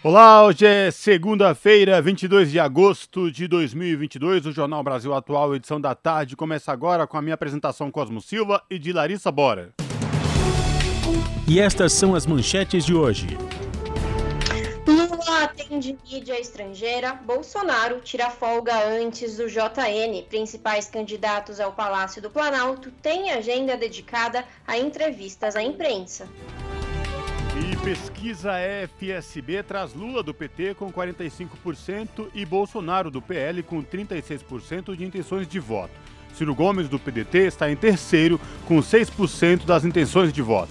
Olá, hoje é segunda-feira, 22 de agosto de 2022. O Jornal Brasil Atual, edição da tarde, começa agora com a minha apresentação Cosmo Silva e de Larissa Bora. E estas são as manchetes de hoje. Lula atende mídia estrangeira, Bolsonaro tira folga antes do JN. Principais candidatos ao Palácio do Planalto têm agenda dedicada a entrevistas à imprensa. E pesquisa FSB traz Lula do PT com 45% e Bolsonaro do PL com 36% de intenções de voto. Ciro Gomes do PDT está em terceiro com 6% das intenções de voto.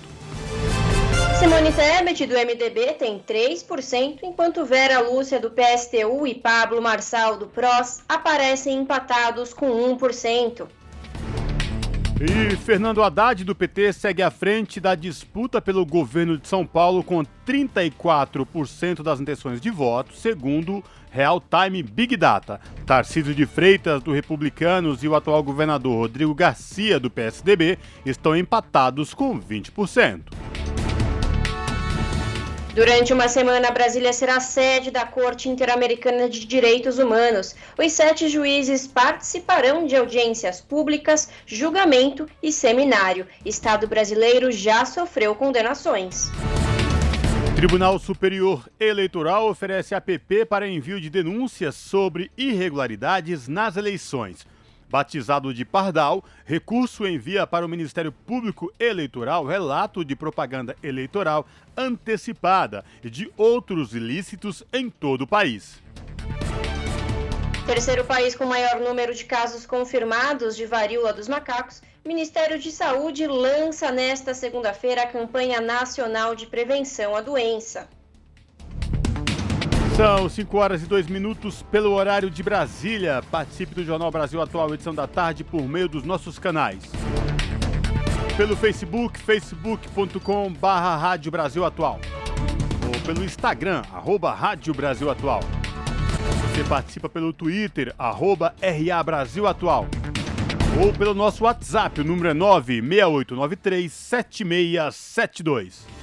Simone Tebet do MDB tem 3%, enquanto Vera Lúcia do PSTU e Pablo Marçal do PROS aparecem empatados com 1%. E Fernando Haddad, do PT, segue à frente da disputa pelo governo de São Paulo com 34% das intenções de voto, segundo Real Time Big Data. Tarcísio de Freitas, do Republicanos, e o atual governador Rodrigo Garcia, do PSDB, estão empatados com 20%. Durante uma semana, Brasília será sede da Corte Interamericana de Direitos Humanos. Os sete juízes participarão de audiências públicas, julgamento e seminário. Estado brasileiro já sofreu condenações. Tribunal Superior Eleitoral oferece APP para envio de denúncias sobre irregularidades nas eleições. Batizado de Pardal, recurso envia para o Ministério Público Eleitoral relato de propaganda eleitoral antecipada e de outros ilícitos em todo o país. Terceiro país com maior número de casos confirmados de varíola dos macacos, Ministério de Saúde lança nesta segunda-feira a campanha nacional de prevenção à doença. São 5 horas e 2 minutos pelo horário de Brasília. Participe do Jornal Brasil Atual, edição da tarde, por meio dos nossos canais. Pelo Facebook, facebook.com barra Rádio Brasil Atual. Ou pelo Instagram, arroba Rádio Brasil Atual. Você participa pelo Twitter, arroba RA Brasil Atual. Ou pelo nosso WhatsApp, o número é 96893 7672.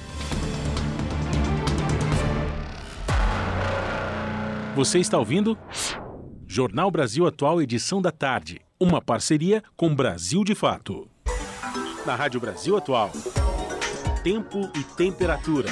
Você está ouvindo? Jornal Brasil Atual, edição da tarde. Uma parceria com Brasil de Fato. Na Rádio Brasil Atual. Tempo e temperatura.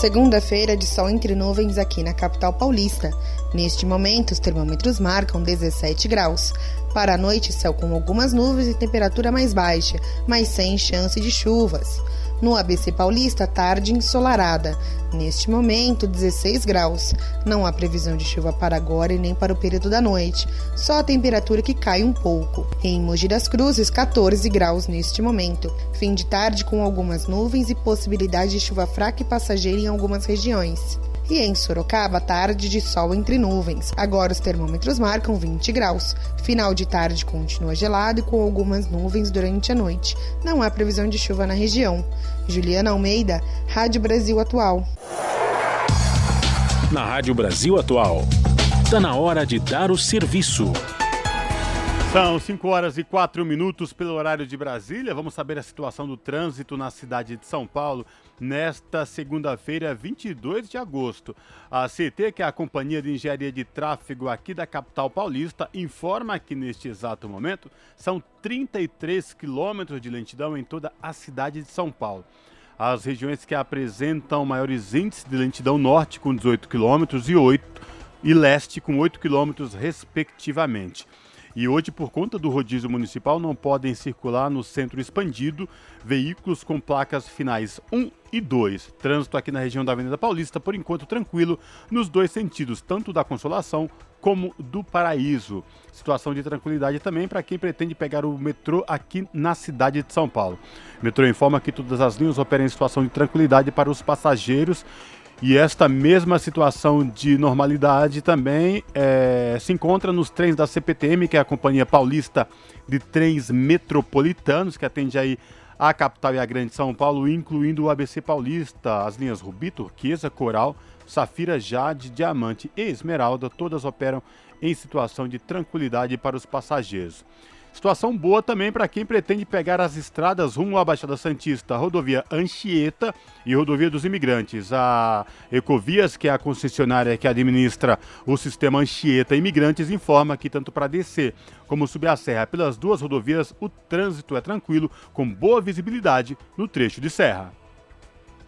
Segunda-feira de sol entre nuvens aqui na capital paulista. Neste momento, os termômetros marcam 17 graus. Para a noite, céu com algumas nuvens e temperatura mais baixa, mas sem chance de chuvas. No ABC Paulista, tarde ensolarada. Neste momento, 16 graus. Não há previsão de chuva para agora e nem para o período da noite. Só a temperatura que cai um pouco. Em Mogi das Cruzes, 14 graus neste momento. Fim de tarde com algumas nuvens e possibilidade de chuva fraca e passageira em algumas regiões. E em Sorocaba, tarde de sol entre nuvens. Agora os termômetros marcam 20 graus. Final de tarde continua gelado e com algumas nuvens durante a noite. Não há previsão de chuva na região. Juliana Almeida, Rádio Brasil Atual. Na Rádio Brasil Atual. Está na hora de dar o serviço. São 5 horas e 4 minutos pelo horário de Brasília. Vamos saber a situação do trânsito na cidade de São Paulo nesta segunda-feira, 22 de agosto. A CT, que é a Companhia de Engenharia de Tráfego aqui da capital paulista, informa que neste exato momento são 33 quilômetros de lentidão em toda a cidade de São Paulo. As regiões que apresentam maiores índices de lentidão norte com 18 quilômetros e 8 e leste com 8 quilômetros respectivamente. E hoje, por conta do rodízio municipal, não podem circular no centro expandido veículos com placas finais 1 e 2. Trânsito aqui na região da Avenida Paulista, por enquanto, tranquilo nos dois sentidos, tanto da Consolação como do Paraíso. Situação de tranquilidade também para quem pretende pegar o metrô aqui na cidade de São Paulo. O metrô informa que todas as linhas operam em situação de tranquilidade para os passageiros e esta mesma situação de normalidade também é, se encontra nos trens da CPTM, que é a Companhia Paulista de Trens Metropolitanos, que atende aí a capital e a grande São Paulo, incluindo o ABC Paulista, as linhas Rubi, Turquesa, Coral, Safira, Jade, Diamante e Esmeralda, todas operam em situação de tranquilidade para os passageiros. Situação boa também para quem pretende pegar as estradas rumo à Baixada Santista, rodovia Anchieta e rodovia dos Imigrantes. A Ecovias, que é a concessionária que administra o sistema Anchieta Imigrantes, informa que tanto para descer como subir a serra pelas duas rodovias, o trânsito é tranquilo, com boa visibilidade no trecho de serra.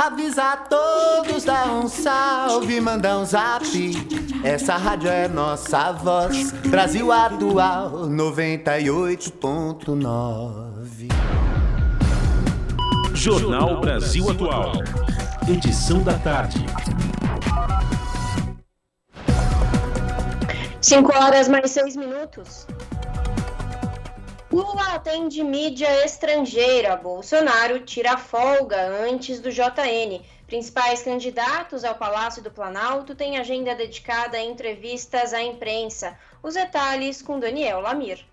Avisa a todos, dá um salve, manda um zap. Essa rádio é nossa voz. Brasil Atual 98.9. Jornal Brasil Atual. Edição da tarde. 5 horas mais 6 minutos. Lula atende mídia estrangeira. Bolsonaro tira folga antes do JN. Principais candidatos ao Palácio do Planalto têm agenda dedicada a entrevistas à imprensa. Os detalhes com Daniel Lamir.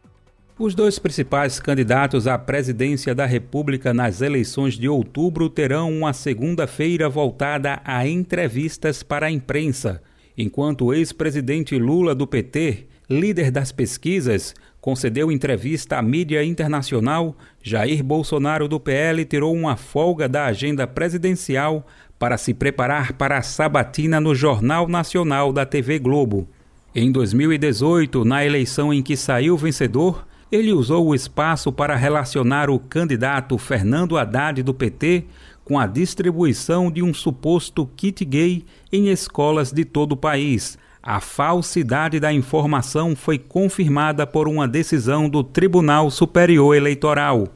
Os dois principais candidatos à presidência da República nas eleições de outubro terão uma segunda-feira voltada a entrevistas para a imprensa, enquanto o ex-presidente Lula do PT, líder das pesquisas, concedeu entrevista à mídia internacional, Jair Bolsonaro do PL tirou uma folga da agenda presidencial para se preparar para a sabatina no Jornal Nacional da TV Globo. Em 2018, na eleição em que saiu vencedor, ele usou o espaço para relacionar o candidato Fernando Haddad do PT com a distribuição de um suposto kit gay em escolas de todo o país a falsidade da informação foi confirmada por uma decisão do Tribunal Superior Eleitoral.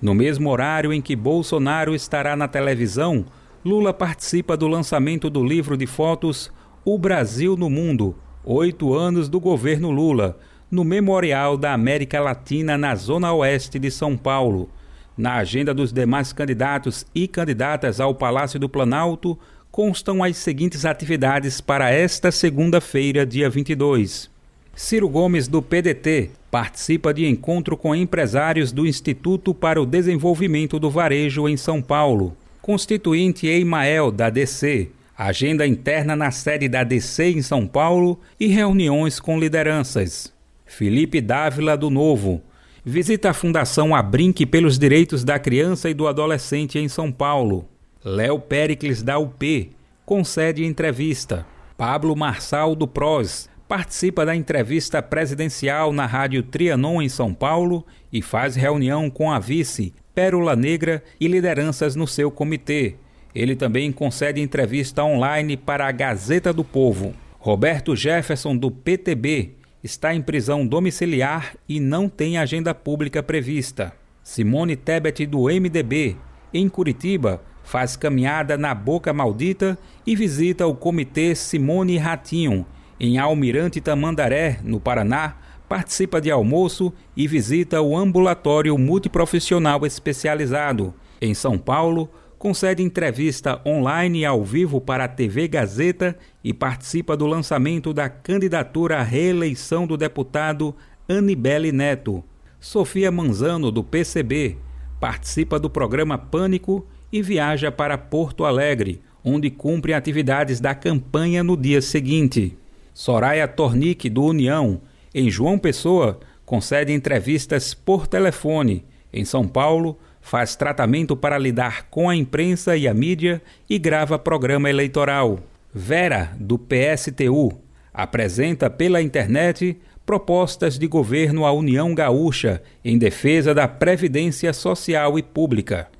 No mesmo horário em que Bolsonaro estará na televisão, Lula participa do lançamento do livro de fotos O Brasil no Mundo Oito Anos do Governo Lula, no Memorial da América Latina, na Zona Oeste de São Paulo. Na agenda dos demais candidatos e candidatas ao Palácio do Planalto, constam as seguintes atividades para esta segunda-feira, dia 22. Ciro Gomes, do PDT, participa de encontro com empresários do Instituto para o Desenvolvimento do Varejo em São Paulo. Constituinte Eimael, da DC, agenda interna na sede da DC em São Paulo e reuniões com lideranças. Felipe Dávila, do Novo, visita a Fundação Abrinque pelos Direitos da Criança e do Adolescente em São Paulo. Léo Pericles da UP concede entrevista. Pablo Marçal do PROS participa da entrevista presidencial na Rádio Trianon em São Paulo e faz reunião com a vice Pérola Negra e lideranças no seu comitê. Ele também concede entrevista online para a Gazeta do Povo. Roberto Jefferson do PTB está em prisão domiciliar e não tem agenda pública prevista. Simone Tebet do MDB em Curitiba faz caminhada na Boca Maldita e visita o Comitê Simone Ratinho, em Almirante Tamandaré, no Paraná, participa de almoço e visita o Ambulatório Multiprofissional Especializado. Em São Paulo, concede entrevista online e ao vivo para a TV Gazeta e participa do lançamento da candidatura à reeleição do deputado Anibele Neto. Sofia Manzano, do PCB, participa do programa Pânico e viaja para Porto Alegre, onde cumpre atividades da campanha no dia seguinte. Soraya Tornick, do União, Em João Pessoa, concede entrevistas por telefone. Em São Paulo, faz tratamento para lidar com a imprensa e a mídia e grava programa eleitoral. Vera, do PSTU, apresenta pela internet propostas de governo à União Gaúcha em defesa da previdência social e pública.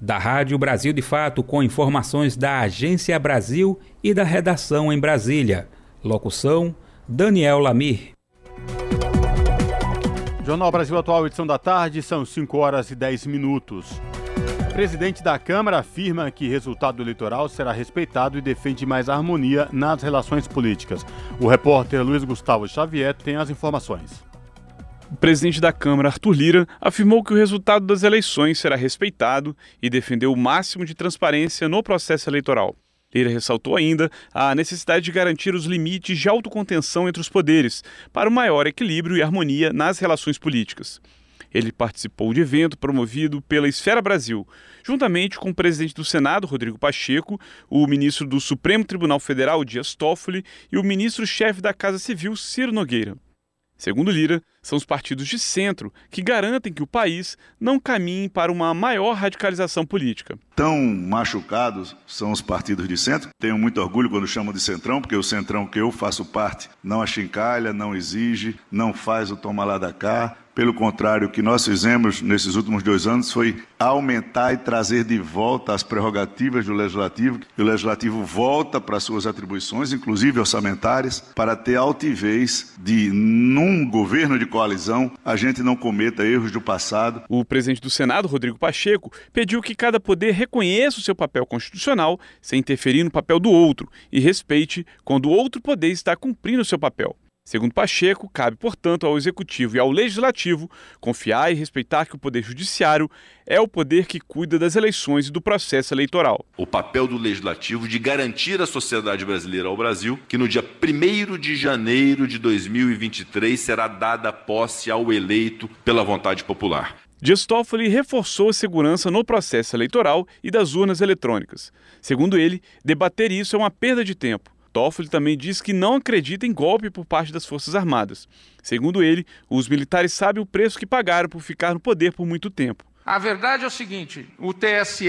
Da Rádio Brasil de Fato, com informações da Agência Brasil e da redação em Brasília. Locução: Daniel Lamir. Jornal Brasil Atual, edição da tarde, são 5 horas e 10 minutos. O presidente da Câmara afirma que resultado eleitoral será respeitado e defende mais harmonia nas relações políticas. O repórter Luiz Gustavo Xavier tem as informações. O presidente da Câmara, Arthur Lira, afirmou que o resultado das eleições será respeitado e defendeu o máximo de transparência no processo eleitoral. Ele ressaltou ainda a necessidade de garantir os limites de autocontenção entre os poderes para o maior equilíbrio e harmonia nas relações políticas. Ele participou de evento promovido pela Esfera Brasil, juntamente com o presidente do Senado, Rodrigo Pacheco, o ministro do Supremo Tribunal Federal, Dias Toffoli, e o ministro-chefe da Casa Civil, Ciro Nogueira. Segundo Lira, são os partidos de centro que garantem que o país não caminhe para uma maior radicalização política. Tão machucados são os partidos de centro. Tenho muito orgulho quando chamam de centrão, porque o centrão que eu faço parte não achincalha, não exige, não faz o toma lá da cá, pelo contrário, o que nós fizemos nesses últimos dois anos foi aumentar e trazer de volta as prerrogativas do Legislativo. E o Legislativo volta para suas atribuições, inclusive orçamentárias, para ter altivez de, num governo de coalizão, a gente não cometa erros do passado. O presidente do Senado, Rodrigo Pacheco, pediu que cada poder reconheça o seu papel constitucional sem interferir no papel do outro e respeite quando o outro poder está cumprindo o seu papel. Segundo Pacheco, cabe, portanto, ao Executivo e ao Legislativo confiar e respeitar que o Poder Judiciário é o poder que cuida das eleições e do processo eleitoral. O papel do Legislativo de garantir à sociedade brasileira ao Brasil que no dia 1 de janeiro de 2023 será dada posse ao eleito pela vontade popular. Dias Toffoli reforçou a segurança no processo eleitoral e das urnas eletrônicas. Segundo ele, debater isso é uma perda de tempo Toffoli também diz que não acredita em golpe por parte das Forças Armadas. Segundo ele, os militares sabem o preço que pagaram por ficar no poder por muito tempo. A verdade é o seguinte: o TSE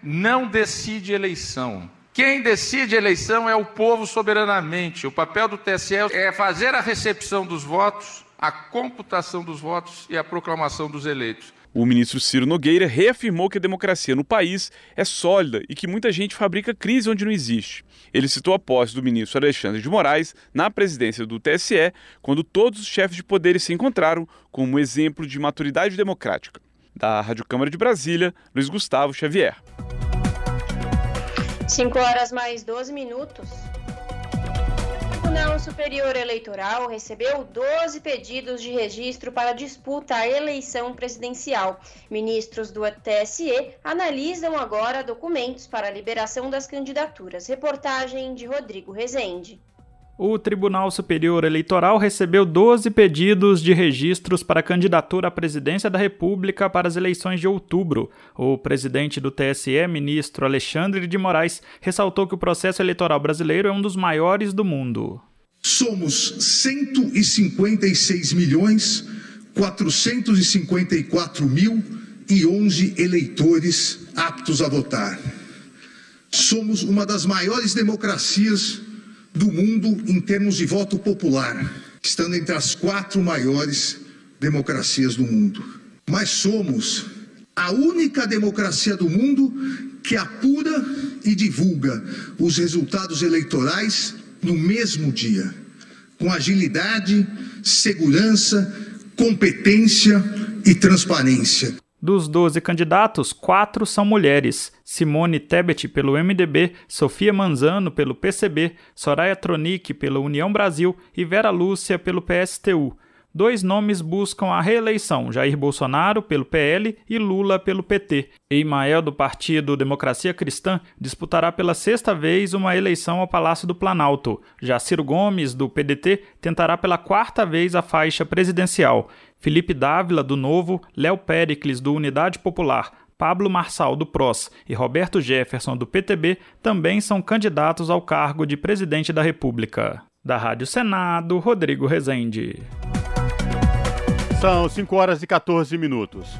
não decide eleição. Quem decide eleição é o povo soberanamente. O papel do TSE é fazer a recepção dos votos, a computação dos votos e a proclamação dos eleitos. O ministro Ciro Nogueira reafirmou que a democracia no país é sólida e que muita gente fabrica crise onde não existe. Ele citou a posse do ministro Alexandre de Moraes na presidência do TSE, quando todos os chefes de poderes se encontraram como exemplo de maturidade democrática. Da Rádio Câmara de Brasília, Luiz Gustavo Xavier. 5 horas mais 12 minutos. Tribunal Superior Eleitoral recebeu 12 pedidos de registro para disputa à eleição presidencial. Ministros do TSE analisam agora documentos para a liberação das candidaturas. Reportagem de Rodrigo Rezende. O Tribunal Superior Eleitoral recebeu 12 pedidos de registros para candidatura à presidência da República para as eleições de outubro. O presidente do TSE, ministro Alexandre de Moraes, ressaltou que o processo eleitoral brasileiro é um dos maiores do mundo. Somos 156 milhões 454 mil e 11 eleitores aptos a votar. Somos uma das maiores democracias do mundo em termos de voto popular, estando entre as quatro maiores democracias do mundo. Mas somos a única democracia do mundo que apura e divulga os resultados eleitorais no mesmo dia, com agilidade, segurança, competência e transparência. Dos 12 candidatos, quatro são mulheres: Simone Tebet pelo MDB, Sofia Manzano pelo PCB, Soraya Tronic pela União Brasil e Vera Lúcia pelo PSTU. Dois nomes buscam a reeleição: Jair Bolsonaro pelo PL e Lula pelo PT. Emael, do partido Democracia Cristã, disputará pela sexta vez uma eleição ao Palácio do Planalto. Já Ciro Gomes, do PDT, tentará pela quarta vez a faixa presidencial. Felipe Dávila, do Novo, Léo Pericles, do Unidade Popular, Pablo Marçal, do PROS, e Roberto Jefferson, do PTB, também são candidatos ao cargo de presidente da República. Da Rádio Senado, Rodrigo Rezende. São 5 horas e 14 minutos.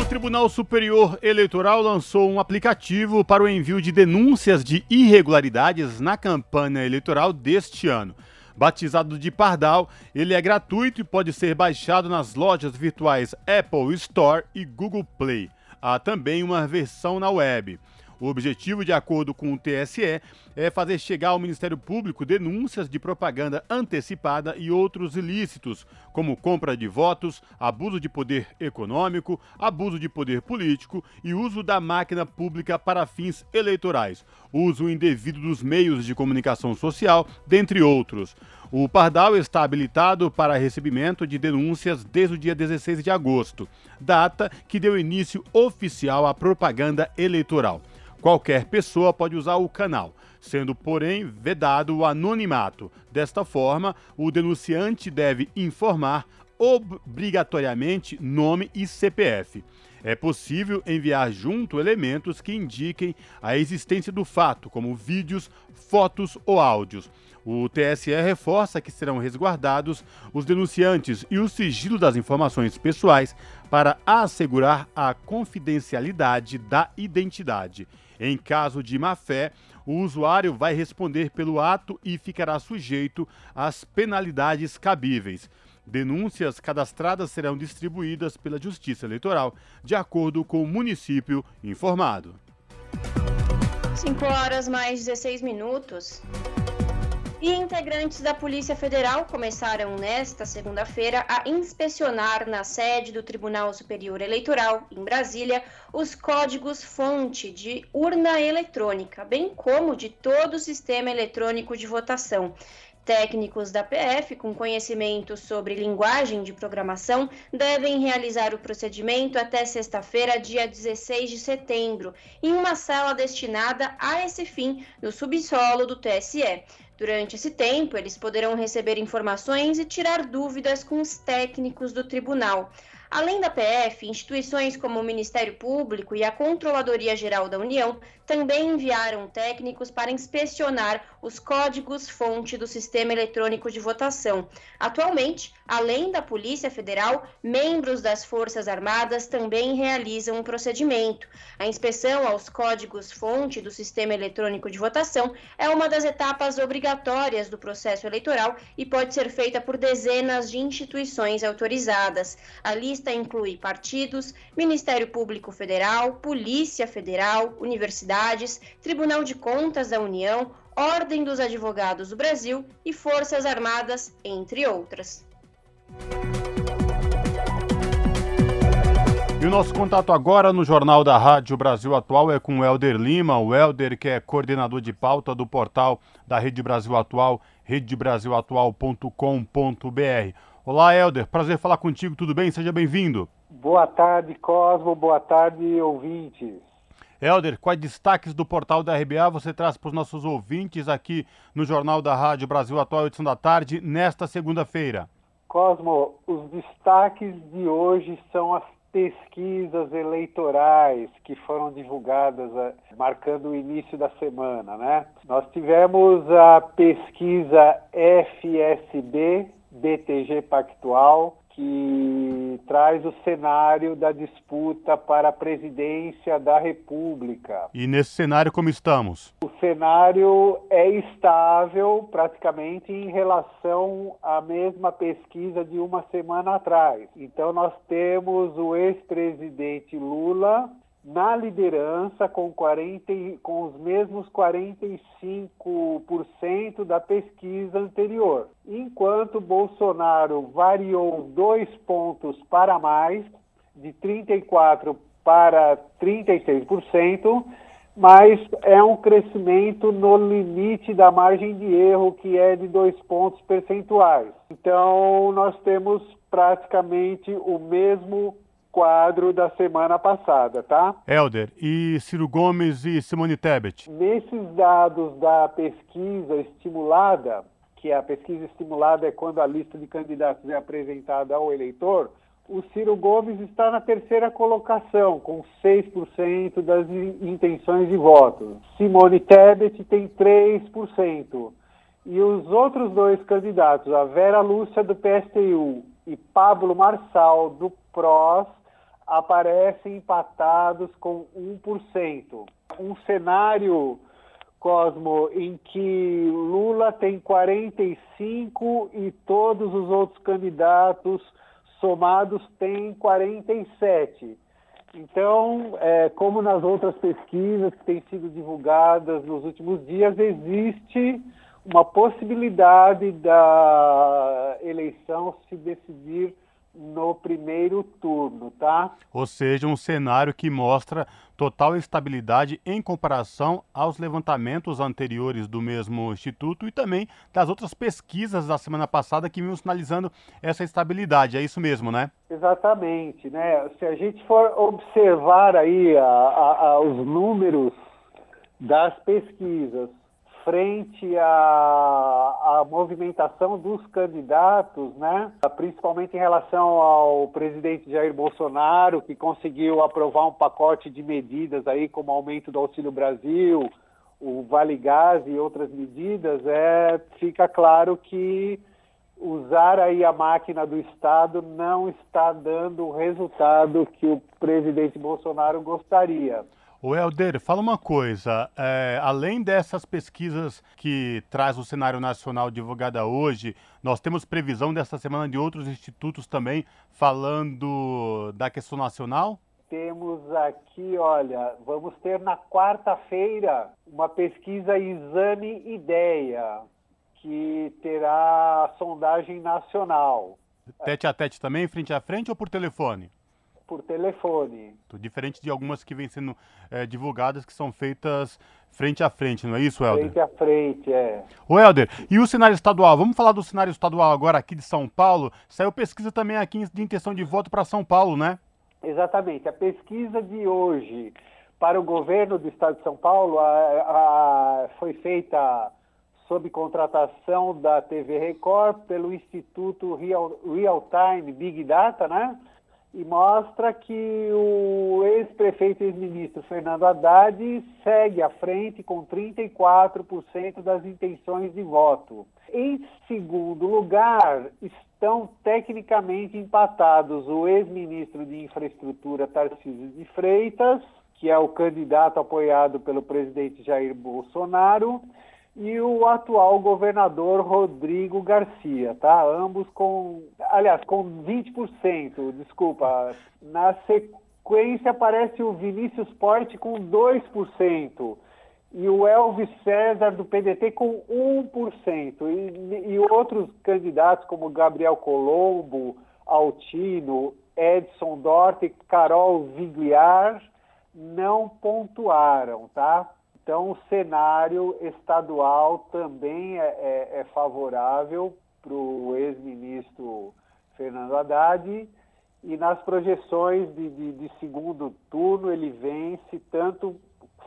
O Tribunal Superior Eleitoral lançou um aplicativo para o envio de denúncias de irregularidades na campanha eleitoral deste ano. Batizado de Pardal, ele é gratuito e pode ser baixado nas lojas virtuais Apple Store e Google Play. Há também uma versão na web. O objetivo, de acordo com o TSE, é fazer chegar ao Ministério Público denúncias de propaganda antecipada e outros ilícitos, como compra de votos, abuso de poder econômico, abuso de poder político e uso da máquina pública para fins eleitorais, uso indevido dos meios de comunicação social, dentre outros. O Pardal está habilitado para recebimento de denúncias desde o dia 16 de agosto, data que deu início oficial à propaganda eleitoral. Qualquer pessoa pode usar o canal, sendo, porém, vedado o anonimato. Desta forma, o denunciante deve informar obrigatoriamente nome e CPF. É possível enviar junto elementos que indiquem a existência do fato, como vídeos, fotos ou áudios. O TSE reforça que serão resguardados os denunciantes e o sigilo das informações pessoais para assegurar a confidencialidade da identidade. Em caso de má-fé, o usuário vai responder pelo ato e ficará sujeito às penalidades cabíveis. Denúncias cadastradas serão distribuídas pela Justiça Eleitoral, de acordo com o município informado. 5 horas mais 16 minutos. E integrantes da Polícia Federal começaram nesta segunda-feira a inspecionar na sede do Tribunal Superior Eleitoral, em Brasília, os códigos-fonte de urna eletrônica, bem como de todo o sistema eletrônico de votação. Técnicos da PF com conhecimento sobre linguagem de programação devem realizar o procedimento até sexta-feira, dia 16 de setembro, em uma sala destinada a esse fim no subsolo do TSE. Durante esse tempo, eles poderão receber informações e tirar dúvidas com os técnicos do tribunal. Além da PF, instituições como o Ministério Público e a Controladoria Geral da União também enviaram técnicos para inspecionar os códigos-fonte do sistema eletrônico de votação. Atualmente, além da Polícia Federal, membros das Forças Armadas também realizam um procedimento. A inspeção aos códigos-fonte do sistema eletrônico de votação é uma das etapas obrigatórias do processo eleitoral e pode ser feita por dezenas de instituições autorizadas. A lista inclui partidos, Ministério Público Federal, Polícia Federal, universidades Tribunal de Contas da União, Ordem dos Advogados do Brasil e Forças Armadas, entre outras. E o nosso contato agora no Jornal da Rádio Brasil Atual é com o Helder Lima, o Helder que é coordenador de pauta do portal da Rede Brasil Atual, redebrasilatual.com.br. Olá, Helder, prazer falar contigo, tudo bem? Seja bem-vindo. Boa tarde, Cosmo, boa tarde, ouvintes. Helder, quais destaques do portal da RBA você traz para os nossos ouvintes aqui no Jornal da Rádio Brasil Atual, edição da tarde, nesta segunda-feira? Cosmo, os destaques de hoje são as pesquisas eleitorais que foram divulgadas eh, marcando o início da semana, né? Nós tivemos a pesquisa FSB BTG Pactual, que traz o cenário da disputa para a presidência da República. E nesse cenário, como estamos? O cenário é estável praticamente em relação à mesma pesquisa de uma semana atrás. Então, nós temos o ex-presidente Lula na liderança com, 40, com os mesmos 45% da pesquisa anterior, enquanto Bolsonaro variou dois pontos para mais, de 34% para 36%, mas é um crescimento no limite da margem de erro, que é de dois pontos percentuais. Então, nós temos praticamente o mesmo quadro da semana passada, tá? Helder, e Ciro Gomes e Simone Tebet? Nesses dados da pesquisa estimulada, que a pesquisa estimulada é quando a lista de candidatos é apresentada ao eleitor, o Ciro Gomes está na terceira colocação, com 6% das intenções de voto. Simone Tebet tem 3%. E os outros dois candidatos, a Vera Lúcia do PSTU e Pablo Marçal, do PROS, aparecem empatados com 1%. Um cenário, Cosmo, em que Lula tem 45 e todos os outros candidatos somados têm 47. Então, é, como nas outras pesquisas que têm sido divulgadas nos últimos dias, existe uma possibilidade da eleição se decidir no primeiro turno, tá? Ou seja, um cenário que mostra total estabilidade em comparação aos levantamentos anteriores do mesmo instituto e também das outras pesquisas da semana passada que vinham sinalizando essa estabilidade. É isso mesmo, né? Exatamente, né? Se a gente for observar aí a, a, a, os números das pesquisas frente à, à movimentação dos candidatos, né? principalmente em relação ao presidente Jair Bolsonaro, que conseguiu aprovar um pacote de medidas aí, como aumento do Auxílio Brasil, o Vale Gás e outras medidas, é, fica claro que usar aí a máquina do Estado não está dando o resultado que o presidente Bolsonaro gostaria. O Helder, fala uma coisa. É, além dessas pesquisas que traz o cenário nacional divulgada hoje, nós temos previsão dessa semana de outros institutos também falando da questão nacional? Temos aqui, olha, vamos ter na quarta-feira uma pesquisa Exame Ideia, que terá sondagem nacional. Tete a tete também, frente a frente ou por telefone? Por telefone. Diferente de algumas que vêm sendo é, divulgadas, que são feitas frente a frente, não é isso, Helder? Frente a frente, é. O Helder, e o cenário estadual? Vamos falar do cenário estadual agora aqui de São Paulo. Saiu pesquisa também aqui de intenção de voto para São Paulo, né? Exatamente. A pesquisa de hoje para o governo do estado de São Paulo a, a, foi feita sob contratação da TV Record pelo Instituto Real, Real Time Big Data, né? E mostra que o ex-prefeito e ex-ministro Fernando Haddad segue à frente com 34% das intenções de voto. Em segundo lugar, estão tecnicamente empatados o ex-ministro de Infraestrutura Tarcísio de Freitas, que é o candidato apoiado pelo presidente Jair Bolsonaro, e o atual governador Rodrigo Garcia, tá? Ambos com, aliás, com 20%, desculpa. Na sequência aparece o Vinícius Porte com 2% e o Elvis César do PDT com 1%. E, e outros candidatos como Gabriel Colombo, Altino, Edson Dort e Carol Vigliar não pontuaram, tá? Então, o cenário estadual também é, é, é favorável para o ex-ministro Fernando Haddad e nas projeções de, de, de, segundo turno ele vence tanto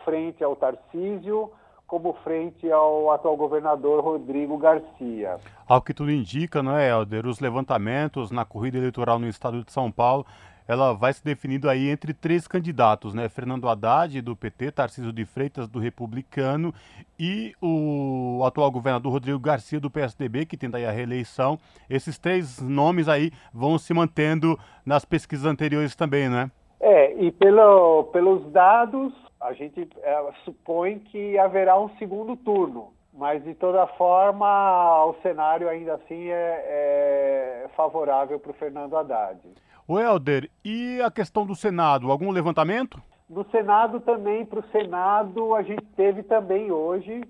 frente ao Tarcísio como frente ao atual governador Rodrigo Garcia. Ao que tudo indica, não é, Helder, os levantamentos na corrida eleitoral no estado de São Paulo ela vai se definindo aí entre três candidatos, né? Fernando Haddad, do PT, Tarcísio de Freitas, do Republicano, e o atual governador Rodrigo Garcia, do PSDB, que tenta aí a reeleição. Esses três nomes aí vão se mantendo nas pesquisas anteriores também, né? É, e pelo, pelos dados, a gente é, supõe que haverá um segundo turno. Mas, de toda forma, o cenário ainda assim é, é favorável para o Fernando Haddad. O Helder, e a questão do Senado, algum levantamento? Do Senado também, para o Senado, a gente teve também hoje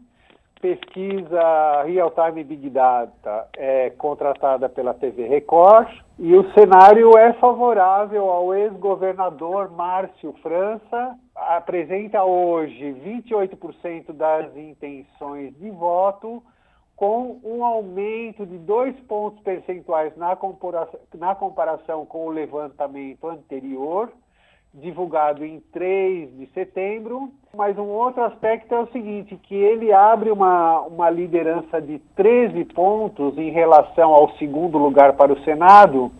pesquisa Real Time Big Data é, contratada pela TV Record e o cenário é favorável ao ex-governador Márcio França. Apresenta hoje 28% das intenções de voto com um aumento de dois pontos percentuais na comparação, na comparação com o levantamento anterior, divulgado em 3 de setembro. Mas um outro aspecto é o seguinte, que ele abre uma, uma liderança de 13 pontos em relação ao segundo lugar para o Senado,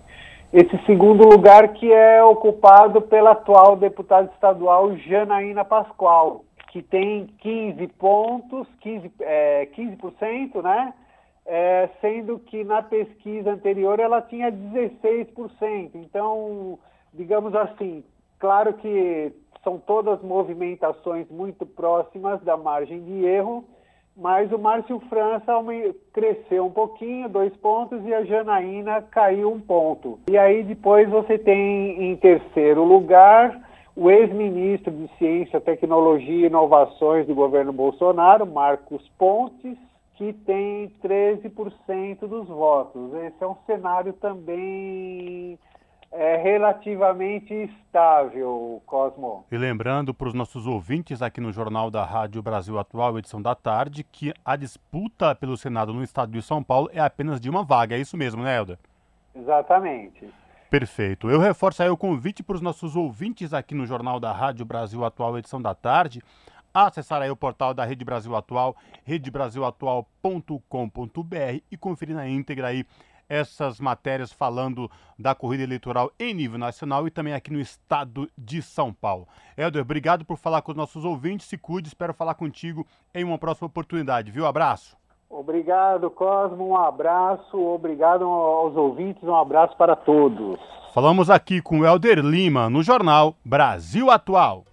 esse segundo lugar que é ocupado pela atual deputada estadual Janaína Pascoal que tem 15 pontos, 15, é, 15% né, é, sendo que na pesquisa anterior ela tinha 16%. Então, digamos assim, claro que são todas movimentações muito próximas da margem de erro, mas o Márcio França cresceu um pouquinho, dois pontos, e a Janaína caiu um ponto. E aí depois você tem em terceiro lugar o ex-ministro de Ciência, Tecnologia e Inovações do governo Bolsonaro, Marcos Pontes, que tem 13% dos votos. Esse é um cenário também é, relativamente estável, Cosmo. E lembrando para os nossos ouvintes aqui no Jornal da Rádio Brasil Atual, edição da tarde, que a disputa pelo Senado no estado de São Paulo é apenas de uma vaga. É isso mesmo, né, Helder? Exatamente. Perfeito. Eu reforço aí o convite para os nossos ouvintes aqui no Jornal da Rádio Brasil Atual, edição da tarde, acessar aí o portal da Rede Brasil Atual, redebrasilatual.com.br e conferir na íntegra aí essas matérias falando da corrida eleitoral em nível nacional e também aqui no estado de São Paulo. Helder, obrigado por falar com os nossos ouvintes, se cuide, espero falar contigo em uma próxima oportunidade, viu? Abraço. Obrigado, Cosmo, um abraço, obrigado aos ouvintes, um abraço para todos. Falamos aqui com o Helder Lima no jornal Brasil Atual.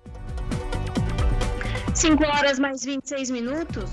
5 horas mais 26 minutos.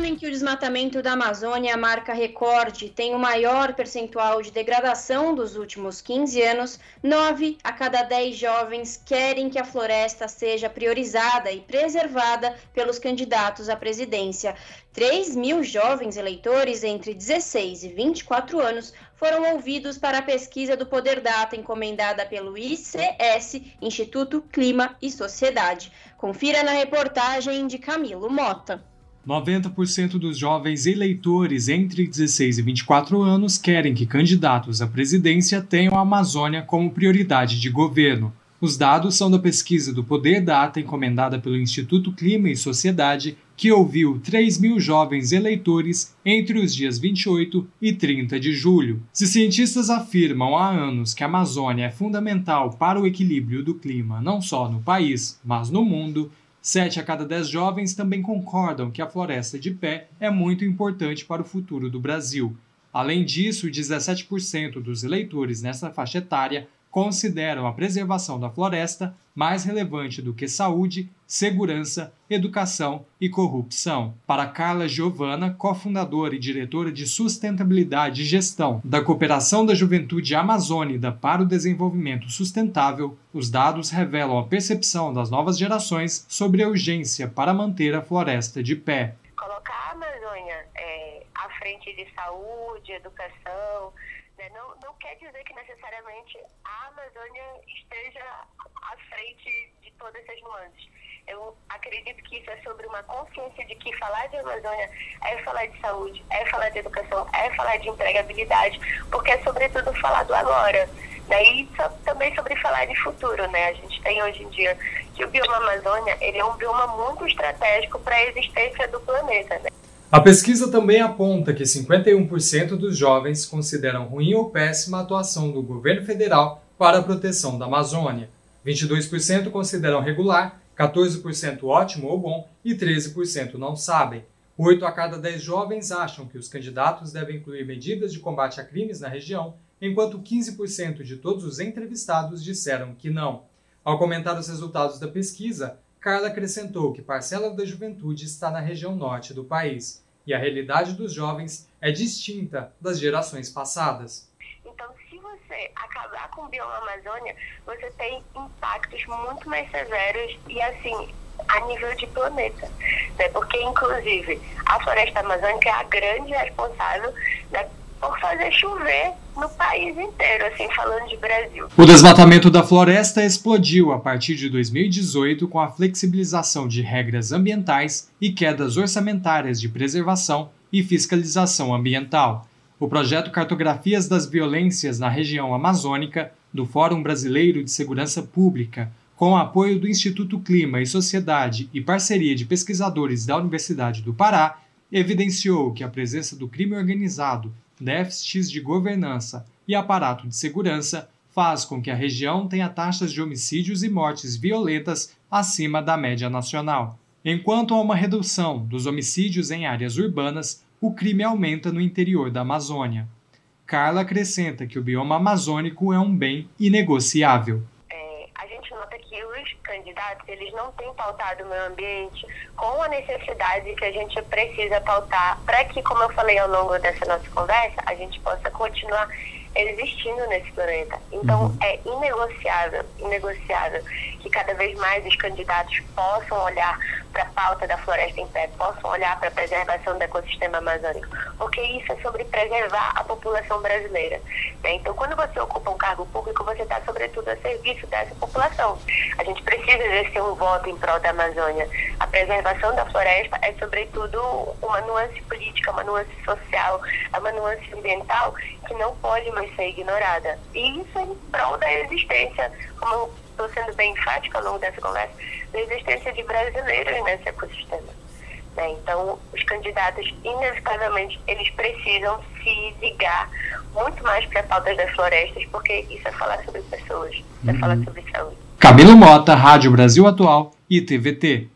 No ano em que o desmatamento da Amazônia marca recorde, tem o maior percentual de degradação dos últimos 15 anos, 9 a cada 10 jovens querem que a floresta seja priorizada e preservada pelos candidatos à presidência. 3 mil jovens eleitores entre 16 e 24 anos foram ouvidos para a pesquisa do Poder Data encomendada pelo ICS, Instituto Clima e Sociedade. Confira na reportagem de Camilo Mota. 90% dos jovens eleitores entre 16 e 24 anos querem que candidatos à presidência tenham a Amazônia como prioridade de governo. Os dados são da pesquisa do Poder Data encomendada pelo Instituto Clima e Sociedade, que ouviu 3 mil jovens eleitores entre os dias 28 e 30 de julho. Se cientistas afirmam há anos que a Amazônia é fundamental para o equilíbrio do clima não só no país, mas no mundo, Sete a cada dez jovens também concordam que a floresta de pé é muito importante para o futuro do Brasil. Além disso, 17% dos eleitores nessa faixa etária consideram a preservação da floresta mais relevante do que saúde, segurança, educação e corrupção. Para Carla Giovana, cofundadora e diretora de sustentabilidade e gestão da Cooperação da Juventude Amazônida para o Desenvolvimento Sustentável, os dados revelam a percepção das novas gerações sobre a urgência para manter a floresta de pé. Colocar a Amazônia é, à frente de saúde, educação, né? Não, não quer dizer que necessariamente a Amazônia esteja à frente de todas essas nuances. Eu acredito que isso é sobre uma consciência de que falar de Amazônia é falar de saúde, é falar de educação, é falar de empregabilidade, porque é sobretudo falar do agora. Né? E também sobre falar de futuro. Né? A gente tem hoje em dia que o bioma Amazônia ele é um bioma muito estratégico para a existência do planeta. Né? A pesquisa também aponta que 51% dos jovens consideram ruim ou péssima a atuação do governo federal para a proteção da Amazônia. 22% consideram regular, 14% ótimo ou bom e 13% não sabem. 8 a cada 10 jovens acham que os candidatos devem incluir medidas de combate a crimes na região, enquanto 15% de todos os entrevistados disseram que não. Ao comentar os resultados da pesquisa, Carla acrescentou que parcela da juventude está na região norte do país e a realidade dos jovens é distinta das gerações passadas. Então, se você acabar com o bioma Amazônia, você tem impactos muito mais severos e assim a nível de planeta, né? Porque inclusive a floresta amazônica é a grande responsável né, por fazer chover no país inteiro, assim, falando de Brasil. O desmatamento da floresta explodiu a partir de 2018 com a flexibilização de regras ambientais e quedas orçamentárias de preservação e fiscalização ambiental. O projeto Cartografias das Violências na Região Amazônica, do Fórum Brasileiro de Segurança Pública, com apoio do Instituto Clima e Sociedade e parceria de pesquisadores da Universidade do Pará, evidenciou que a presença do crime organizado déficits de governança e aparato de segurança faz com que a região tenha taxas de homicídios e mortes violentas acima da média nacional. Enquanto há uma redução dos homicídios em áreas urbanas, o crime aumenta no interior da Amazônia. Carla acrescenta que o bioma amazônico é um bem inegociável. É, a gente nota que os candidatos eles não têm pautado o meio ambiente com a necessidade que a gente precisa pautar para que, como eu falei ao longo dessa nossa conversa, a gente possa continuar existindo nesse planeta. Então uhum. é inegociável, inegociável que cada vez mais os candidatos possam olhar para a pauta da floresta em pé, possam olhar para a preservação do ecossistema amazônico, porque isso é sobre preservar a população brasileira. Né? Então, quando você ocupa um cargo público, você está, sobretudo, a serviço dessa população. A gente precisa exercer um voto em prol da Amazônia. A preservação da floresta é, sobretudo, uma nuance política, uma nuance social, uma nuance ambiental que não pode mais ser ignorada. E isso é em prol da existência, como eu estou sendo bem enfática ao longo dessa conversa, da existência de brasileiros nesse ecossistema. Né? Então, os candidatos, inevitavelmente, eles precisam se ligar muito mais para a pauta das florestas, porque isso é falar sobre pessoas, isso é falar uhum. sobre saúde. Camilo Mota, Rádio Brasil Atual e TVT.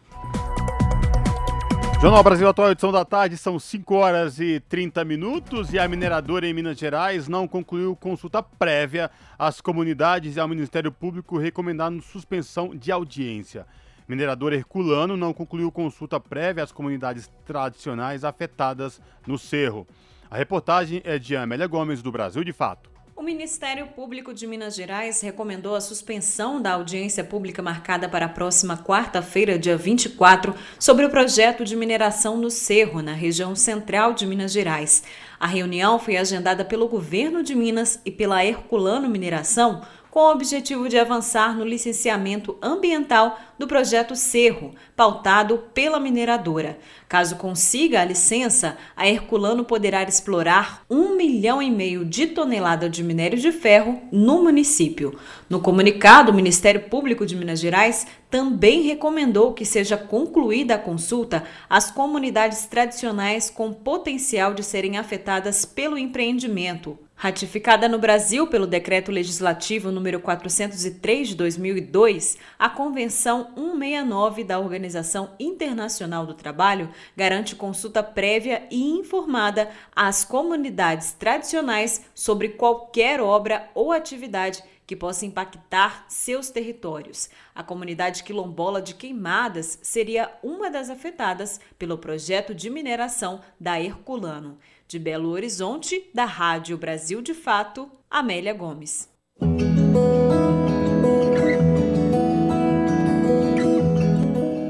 Jornal Brasil Atual, edição da tarde, são 5 horas e 30 minutos e a mineradora em Minas Gerais não concluiu consulta prévia às comunidades e ao Ministério Público recomendando suspensão de audiência. Minerador Herculano não concluiu consulta prévia às comunidades tradicionais afetadas no Cerro. A reportagem é de Amélia Gomes, do Brasil de Fato. O Ministério Público de Minas Gerais recomendou a suspensão da audiência pública marcada para a próxima quarta-feira, dia 24, sobre o projeto de mineração no Cerro, na região central de Minas Gerais. A reunião foi agendada pelo governo de Minas e pela Herculano Mineração, com o objetivo de avançar no licenciamento ambiental do projeto Cerro, pautado pela mineradora. Caso consiga a licença, a Herculano poderá explorar um milhão e meio de toneladas de minério de ferro no município. No comunicado, o Ministério Público de Minas Gerais também recomendou que seja concluída a consulta às comunidades tradicionais com potencial de serem afetadas pelo empreendimento, Ratificada no Brasil pelo Decreto Legislativo número 403 de 2002, a Convenção 169 da Organização Internacional do Trabalho garante consulta prévia e informada às comunidades tradicionais sobre qualquer obra ou atividade que possa impactar seus territórios. A comunidade quilombola de Queimadas seria uma das afetadas pelo projeto de mineração da Herculano. De Belo Horizonte, da Rádio Brasil de Fato, Amélia Gomes.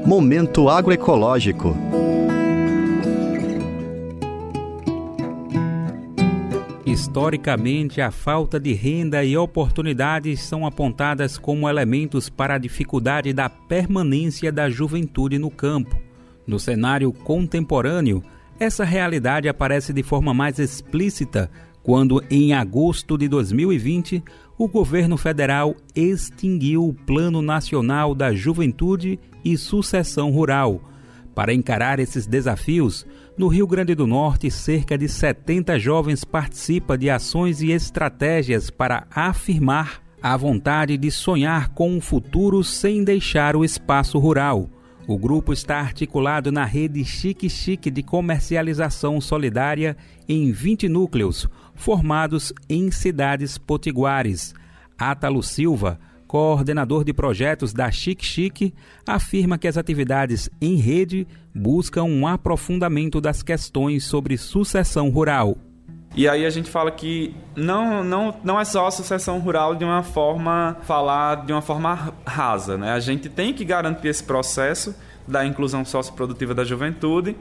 Momento agroecológico. Historicamente, a falta de renda e oportunidades são apontadas como elementos para a dificuldade da permanência da juventude no campo. No cenário contemporâneo, essa realidade aparece de forma mais explícita quando, em agosto de 2020, o governo federal extinguiu o Plano Nacional da Juventude e Sucessão Rural. Para encarar esses desafios, no Rio Grande do Norte, cerca de 70 jovens participam de ações e estratégias para afirmar a vontade de sonhar com um futuro sem deixar o espaço rural. O grupo está articulado na rede Chique Chique de comercialização solidária em 20 núcleos, formados em cidades potiguares. Átalo Silva, coordenador de projetos da Chique Chique, afirma que as atividades em rede buscam um aprofundamento das questões sobre sucessão rural. E aí a gente fala que não, não, não é só a sucessão rural de uma forma, falar de uma forma rasa, né? A gente tem que garantir esse processo da inclusão socioprodutiva da juventude,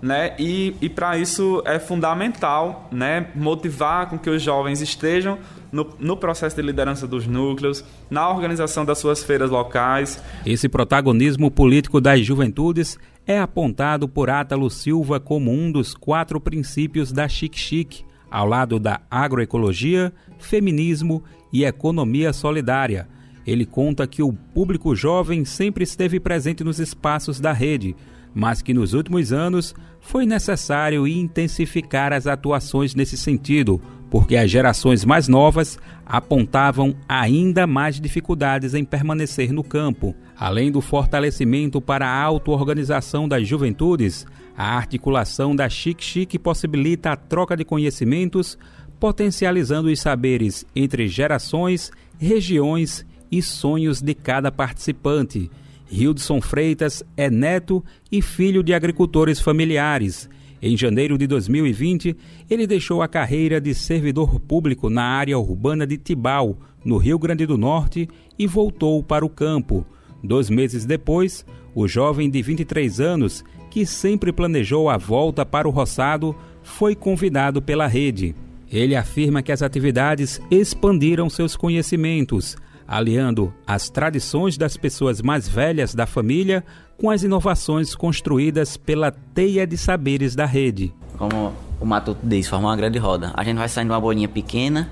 né? E, e para isso é fundamental, né? Motivar com que os jovens estejam no, no, processo de liderança dos núcleos, na organização das suas feiras locais. Esse protagonismo político das juventudes é apontado por Átalo Silva como um dos quatro princípios da Chic Chic, ao lado da agroecologia, feminismo e economia solidária. Ele conta que o público jovem sempre esteve presente nos espaços da rede, mas que nos últimos anos foi necessário intensificar as atuações nesse sentido, porque as gerações mais novas apontavam ainda mais dificuldades em permanecer no campo. Além do fortalecimento para a auto-organização das juventudes, A articulação da Chic Chic possibilita a troca de conhecimentos, potencializando os saberes entre gerações, regiões e sonhos de cada participante. Hildson Freitas é neto e filho de agricultores familiares. Em janeiro de 2020, ele deixou a carreira de servidor público na área urbana de Tibau, no Rio Grande do Norte, e voltou para o campo. Dois meses depois, o jovem de 23 anos, que sempre planejou a volta para o roçado, foi convidado pela rede. Ele afirma que as atividades expandiram seus conhecimentos, aliando as tradições das pessoas mais velhas da família com as inovações construídas pela teia de saberes da rede. Como o Matuto diz, forma uma grande roda. A gente vai saindo de uma bolinha pequena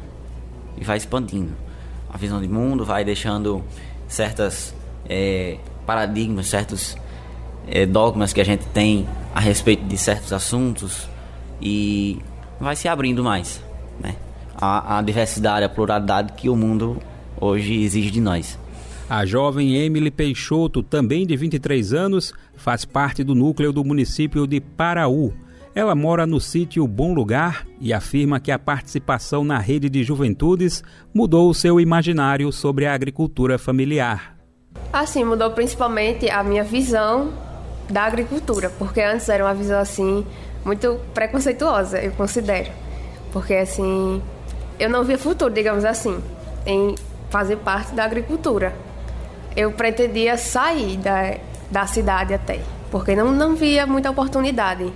e vai expandindo. A visão de mundo vai deixando certas é, paradigmas, certos é, dogmas que a gente tem a respeito de certos assuntos e vai se abrindo mais, né? A, a diversidade, a pluralidade que o mundo hoje exige de nós. A jovem Emily Peixoto, também de 23 anos, faz parte do núcleo do município de Paraú. Ela mora no sítio Bom Lugar e afirma que a participação na rede de juventudes mudou o seu imaginário sobre a agricultura familiar. Assim, mudou principalmente a minha visão da agricultura, porque antes era uma visão assim muito preconceituosa, eu considero. Porque assim, eu não via futuro, digamos assim, em fazer parte da agricultura. Eu pretendia sair da, da cidade até, porque não, não via muita oportunidade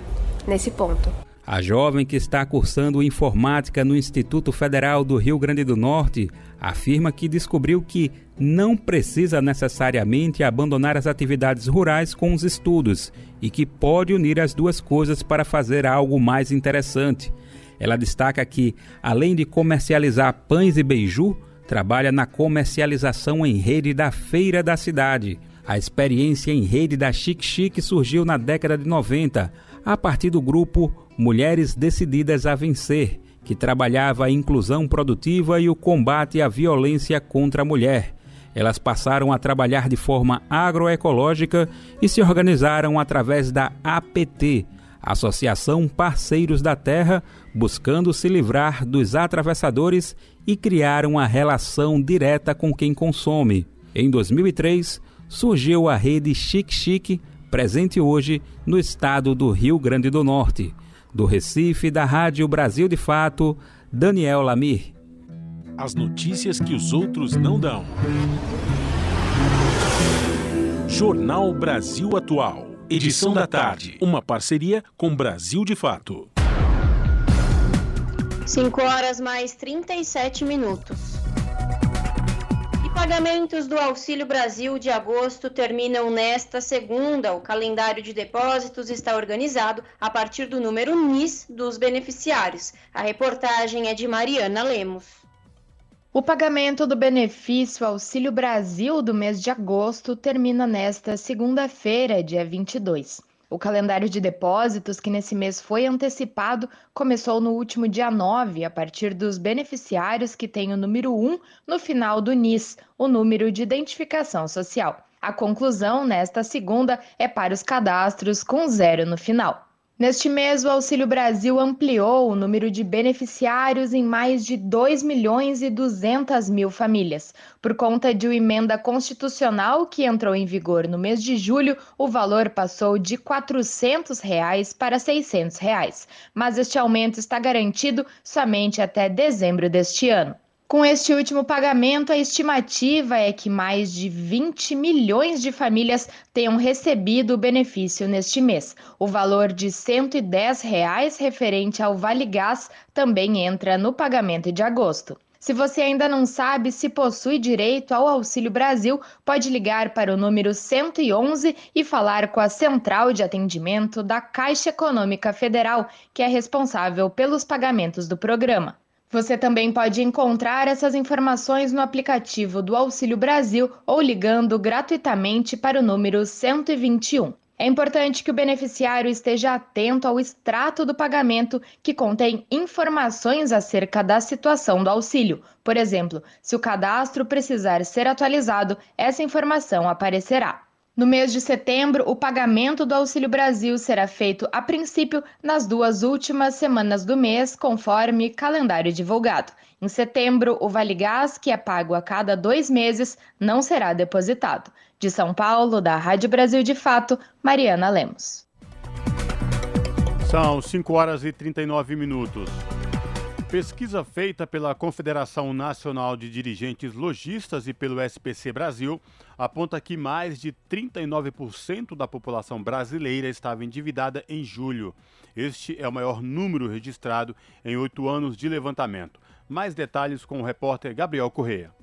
nesse ponto. A jovem que está cursando informática no Instituto Federal do Rio Grande do Norte afirma que descobriu que não precisa necessariamente abandonar as atividades rurais com os estudos e que pode unir as duas coisas para fazer algo mais interessante. Ela destaca que, além de comercializar pães e beiju, trabalha na comercialização em rede da feira da cidade. A experiência em rede da Chic Chic surgiu na década de 90, a partir do grupo Mulheres Decididas a Vencer, que trabalhava a inclusão produtiva e o combate à violência contra a mulher. Elas passaram a trabalhar de forma agroecológica e se organizaram através da APT, Associação Parceiros da Terra, buscando se livrar dos atravessadores e criar uma relação direta com quem consome. Em 2003, surgiu a rede Chic Chic, presente hoje no estado do Rio Grande do Norte. Do Recife, da Rádio Brasil de Fato, Daniel Lamir. As notícias que os outros não dão. Jornal Brasil Atual. Edição da tarde. Uma parceria com Brasil de Fato. 5 horas mais 37 minutos. Pagamentos do Auxílio Brasil de agosto terminam nesta segunda. O calendário de depósitos está organizado a partir do número NIS dos beneficiários. A reportagem é de Mariana Lemos. O pagamento do benefício Auxílio Brasil do mês de agosto termina nesta segunda-feira, dia 22. O calendário de depósitos, que nesse mês foi antecipado, começou no último dia 9, a partir dos beneficiários que têm o número 1 no final do NIS, o número de identificação social. A conclusão, nesta segunda, é para os cadastros com zero no final. Neste mês, o Auxílio Brasil ampliou o número de beneficiários em mais de 2 milhões e 200 mil famílias. Por conta de uma emenda constitucional que entrou em vigor no mês de julho, o valor passou de 400 reais para 600 reais. mas este aumento está garantido somente até dezembro deste ano. Com este último pagamento, a estimativa é que mais de 20 milhões de famílias tenham recebido o benefício neste mês. O valor de 110 reais referente ao Vale Gás também entra no pagamento de agosto. Se você ainda não sabe se possui direito ao Auxílio Brasil, pode ligar para o número 111 e falar com a Central de Atendimento da Caixa Econômica Federal, que é responsável pelos pagamentos do programa. Você também pode encontrar essas informações no aplicativo do Auxílio Brasil ou ligando gratuitamente para o número 121. É importante que o beneficiário esteja atento ao extrato do pagamento que contém informações acerca da situação do auxílio. Por exemplo, se o cadastro precisar ser atualizado, essa informação aparecerá. No mês de setembro, o pagamento do Auxílio Brasil será feito, a princípio, nas duas últimas semanas do mês, conforme calendário divulgado. Em setembro, o Vale Gás, que é pago a cada dois meses, não será depositado. De São Paulo, da Rádio Brasil de Fato, Mariana Lemos. São 5 horas e 39 minutos. Pesquisa feita pela Confederação Nacional de Dirigentes Logistas e pelo SPC Brasil aponta que mais de 39% da população brasileira estava endividada em julho. Este é o maior número registrado em oito anos de levantamento. Mais detalhes com o repórter Gabriel Correia.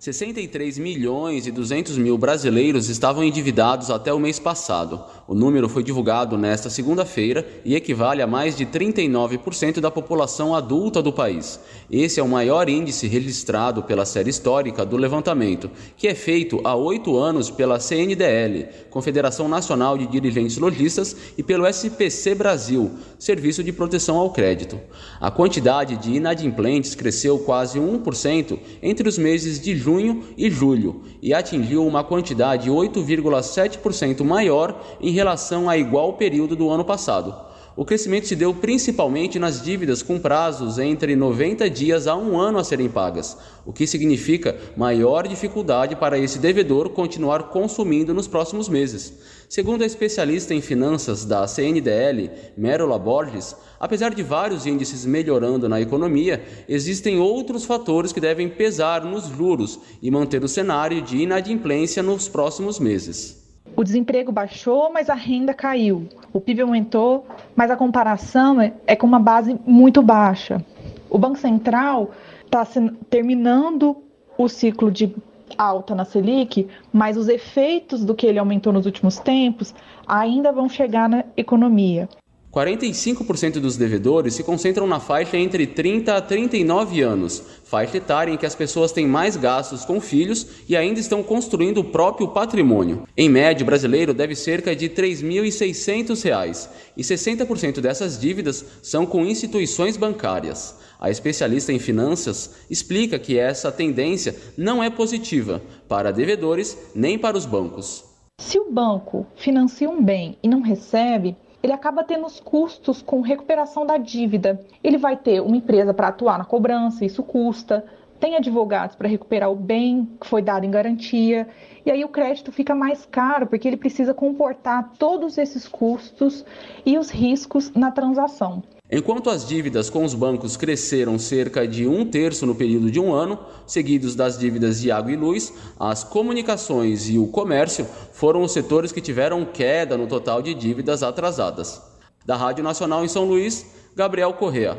63 milhões e 200 mil brasileiros estavam endividados até o mês passado. O número foi divulgado nesta segunda-feira e equivale a mais de 39% da população adulta do país. Esse é o maior índice registrado pela série histórica do levantamento, que é feito há oito anos pela CNDL, Confederação Nacional de Dirigentes Logistas, e pelo SPC Brasil, Serviço de Proteção ao Crédito. A quantidade de inadimplentes cresceu quase 1% entre os meses de junho junho e julho e atingiu uma quantidade 8,7% maior em relação a igual período do ano passado. O crescimento se deu principalmente nas dívidas com prazos entre 90 dias a um ano a serem pagas, o que significa maior dificuldade para esse devedor continuar consumindo nos próximos meses. Segundo a especialista em finanças da CNDL, Merola Borges, apesar de vários índices melhorando na economia, existem outros fatores que devem pesar nos juros e manter o cenário de inadimplência nos próximos meses. O desemprego baixou, mas a renda caiu. O PIB aumentou, mas a comparação é, é com uma base muito baixa. O Banco Central está terminando o ciclo de alta na Selic, mas os efeitos do que ele aumentou nos últimos tempos ainda vão chegar na economia. 45% dos devedores se concentram na faixa entre 30 a 39 anos, faixa etária em que as pessoas têm mais gastos com filhos e ainda estão construindo o próprio patrimônio. Em média, o brasileiro deve cerca de R$ 3.600 e 60% dessas dívidas são com instituições bancárias. A especialista em finanças explica que essa tendência não é positiva para devedores nem para os bancos. Se o banco financia um bem e não recebe, ele acaba tendo os custos com recuperação da dívida. Ele vai ter uma empresa para atuar na cobrança, isso custa. Tem advogados para recuperar o bem que foi dado em garantia. E aí o crédito fica mais caro, porque ele precisa comportar todos esses custos e os riscos na transação. Enquanto as dívidas com os bancos cresceram cerca de um terço no período de um ano, seguidos das dívidas de água e luz, as comunicações e o comércio foram os setores que tiveram queda no total de dívidas atrasadas. Da Rádio Nacional em São Luís, Gabriel Correa.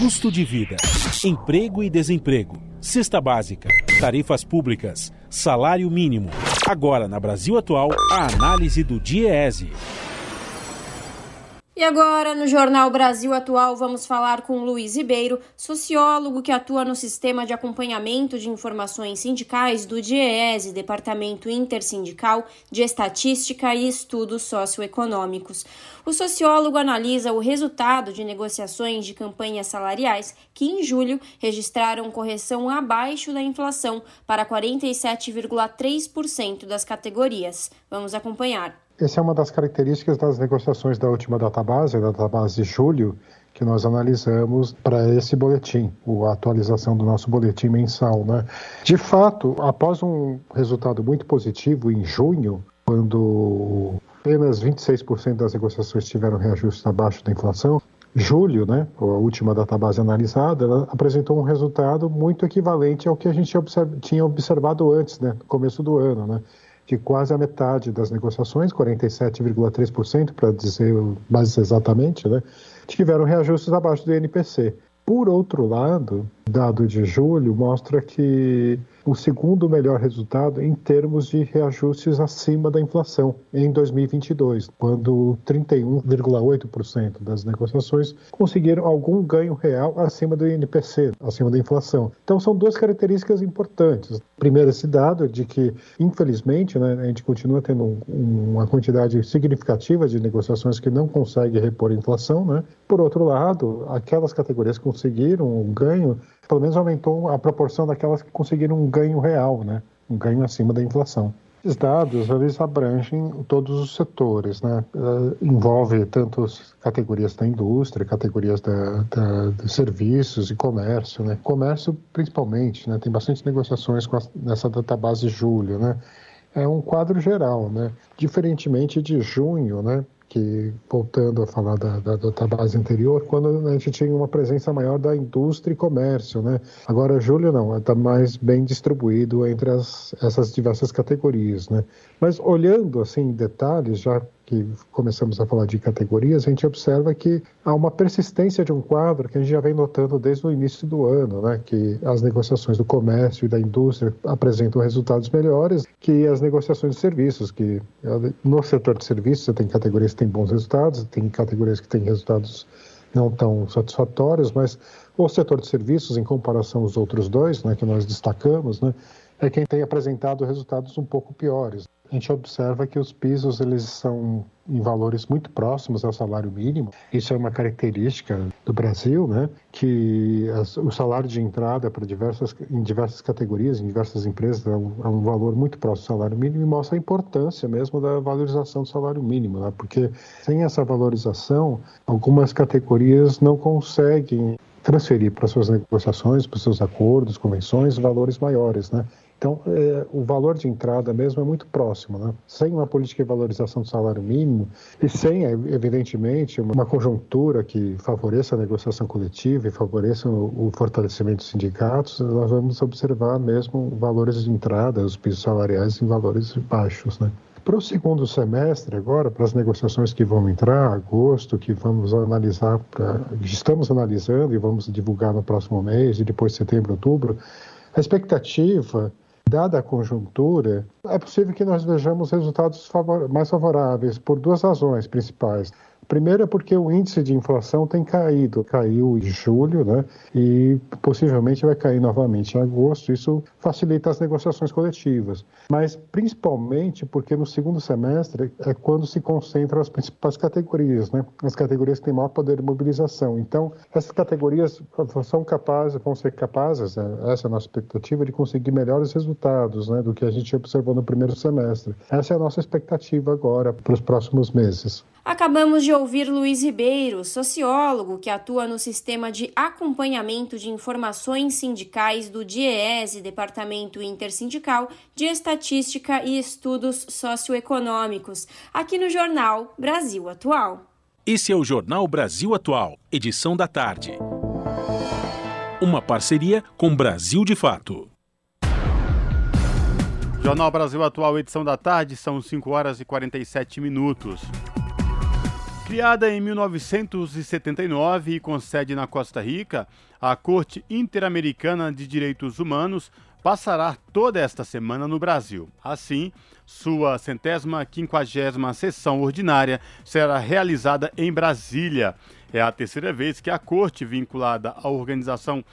Custo de vida, emprego e desemprego, cesta básica, tarifas públicas, salário mínimo. Agora, na Brasil Atual, a análise do DIEESE. E agora, no Jornal Brasil Atual, vamos falar com Luiz Ribeiro, sociólogo que atua no Sistema de Acompanhamento de Informações Sindicais do DIEESE, Departamento Intersindical de Estatística e Estudos Socioeconômicos. O sociólogo analisa o resultado de negociações de campanhas salariais que, em julho, registraram correção abaixo da inflação para 47,3% das categorias. Vamos acompanhar. Essa é uma das características das negociações da última database, a database de julho, que nós analisamos para esse boletim, a atualização do nosso boletim mensal. Né? De fato, após um resultado muito positivo em junho, quando apenas 26% das negociações tiveram reajustes abaixo da inflação, julho, né, a última database analisada, ela apresentou um resultado muito equivalente ao que a gente tinha observado antes, né, no começo do ano, né, de quase a metade das negociações, 47,3%, para dizer mais exatamente, né, tiveram reajustes abaixo do INPC. Por outro lado, dado de julho mostra que o segundo melhor resultado em termos de reajustes acima da inflação em 2022, quando 31,8% das negociações conseguiram algum ganho real acima do INPC, acima da inflação. Então são duas características importantes. Primeiro, esse dado de que, infelizmente, né, a gente continua tendo um, uma quantidade significativa de negociações que não consegue repor a inflação. Né? Por outro lado, aquelas categorias que conseguiram um ganho pelo menos aumentou a proporção daquelas que conseguiram um ganho real, né? um ganho acima da inflação. Esses dados eles abrangem todos os setores, né? Uh, envolve tanto categorias da indústria, categorias da, da, de serviços e comércio, né? Comércio principalmente, né? Tem bastante negociações com a, nessa database julho, né? É um quadro geral, né? Diferentemente de junho, né? Que, voltando a falar da, da, da, base anterior, quando a gente tinha uma presença maior da indústria e comércio, né? Agora, julho não, está mais bem distribuído entre as, essas diversas categorias, né? Mas olhando, assim, detalhes, já que começamos a falar de categorias, a gente observa que há uma persistência de um quadro que a gente já vem notando desde o início do ano, né? que as negociações do comércio e da indústria apresentam resultados melhores que as negociações de serviços, que no setor de serviços você tem categorias que têm bons resultados, tem categorias que têm resultados não tão satisfatórios, mas o setor de serviços, em comparação aos outros dois, né, que nós destacamos, né, é quem tem apresentado resultados um pouco piores a gente observa que os pisos eles são em valores muito próximos ao salário mínimo. Isso é uma característica do Brasil, né? Que as, o salário de entrada para diversas em diversas categorias, em diversas empresas é um, é um, valor muito próximo ao salário mínimo e mostra a importância mesmo da valorização do salário mínimo, né? Porque sem essa valorização, algumas categorias não conseguem transferir para suas negociações, para seus acordos, convenções, valores maiores, né? Então, é, o valor de entrada mesmo é muito próximo. Né? Sem uma política de valorização do salário mínimo e sem, evidentemente, uma conjuntura que favoreça a negociação coletiva e favoreça o, o fortalecimento dos sindicatos, nós vamos observar mesmo valores de entrada, os pisos salariais em valores baixos. Né? Para o segundo semestre, agora, para as negociações que vão entrar, agosto, que vamos analisar, pra, estamos analisando e vamos divulgar no próximo mês, e depois setembro, outubro, a expectativa Dada a conjuntura, é possível que nós vejamos resultados mais favoráveis por duas razões principais. Primeiro é porque o índice de inflação tem caído, caiu em julho, né? E possivelmente vai cair novamente em agosto. Isso facilita as negociações coletivas. Mas principalmente porque no segundo semestre é quando se concentram as principais categorias, né? As categorias que têm maior poder de mobilização. Então, essas categorias são capazes, vão ser capazes, né? essa é a nossa expectativa, de conseguir melhores resultados, né? Do que a gente observou no primeiro semestre. Essa é a nossa expectativa agora para os próximos meses. Acabamos de ouvir Luiz Ribeiro, sociólogo que atua no sistema de acompanhamento de informações sindicais do DIEESE, Departamento Intersindical de Estatística e Estudos Socioeconômicos, aqui no jornal Brasil Atual. Esse é o Jornal Brasil Atual, edição da tarde. Uma parceria com Brasil de Fato. Jornal Brasil Atual, edição da tarde, são 5 horas e 47 minutos. Criada em 1979 e com sede na Costa Rica, a Corte Interamericana de Direitos Humanos passará toda esta semana no Brasil. Assim, sua centésima quinquagésima sessão ordinária será realizada em Brasília. É a terceira vez que a corte, vinculada à Organização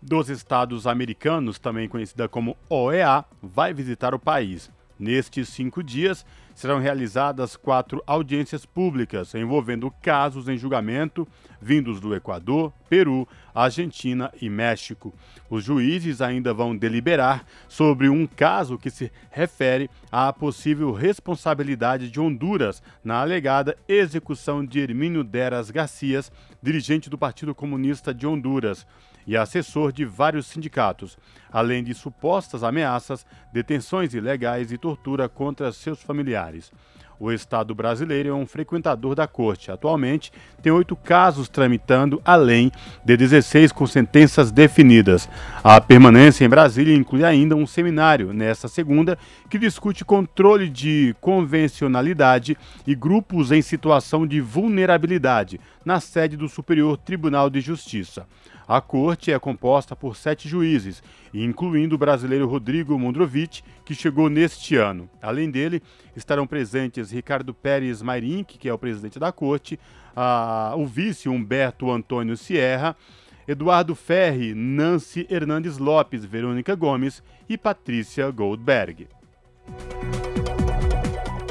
dos Estados Americanos, também conhecida como OEA, vai visitar o país. Nestes cinco dias, serão realizadas quatro audiências públicas envolvendo casos em julgamento vindos do Equador, Peru, Argentina e México. Os juízes ainda vão deliberar sobre um caso que se refere à possível responsabilidade de Honduras na alegada execução de Hermínio Deras Garcias, dirigente do Partido Comunista de Honduras e assessor de vários sindicatos, além de supostas ameaças, detenções ilegais e tortura contra seus familiares. O Estado brasileiro é um frequentador da corte. Atualmente, tem oito casos tramitando, além de 16 com sentenças definidas. A permanência em Brasília inclui ainda um seminário, nesta segunda, que discute controle de convencionalidade e grupos em situação de vulnerabilidade, na sede do Superior Tribunal de Justiça. A corte é composta por sete juízes, incluindo o brasileiro Rodrigo Mondrovitch, que chegou neste ano. Além dele, estarão presentes Ricardo Pérez Mairink, que é o presidente da corte, a, o vice Humberto Antônio Sierra, Eduardo Ferri, Nancy Hernandes Lopes, Verônica Gomes e Patrícia Goldberg.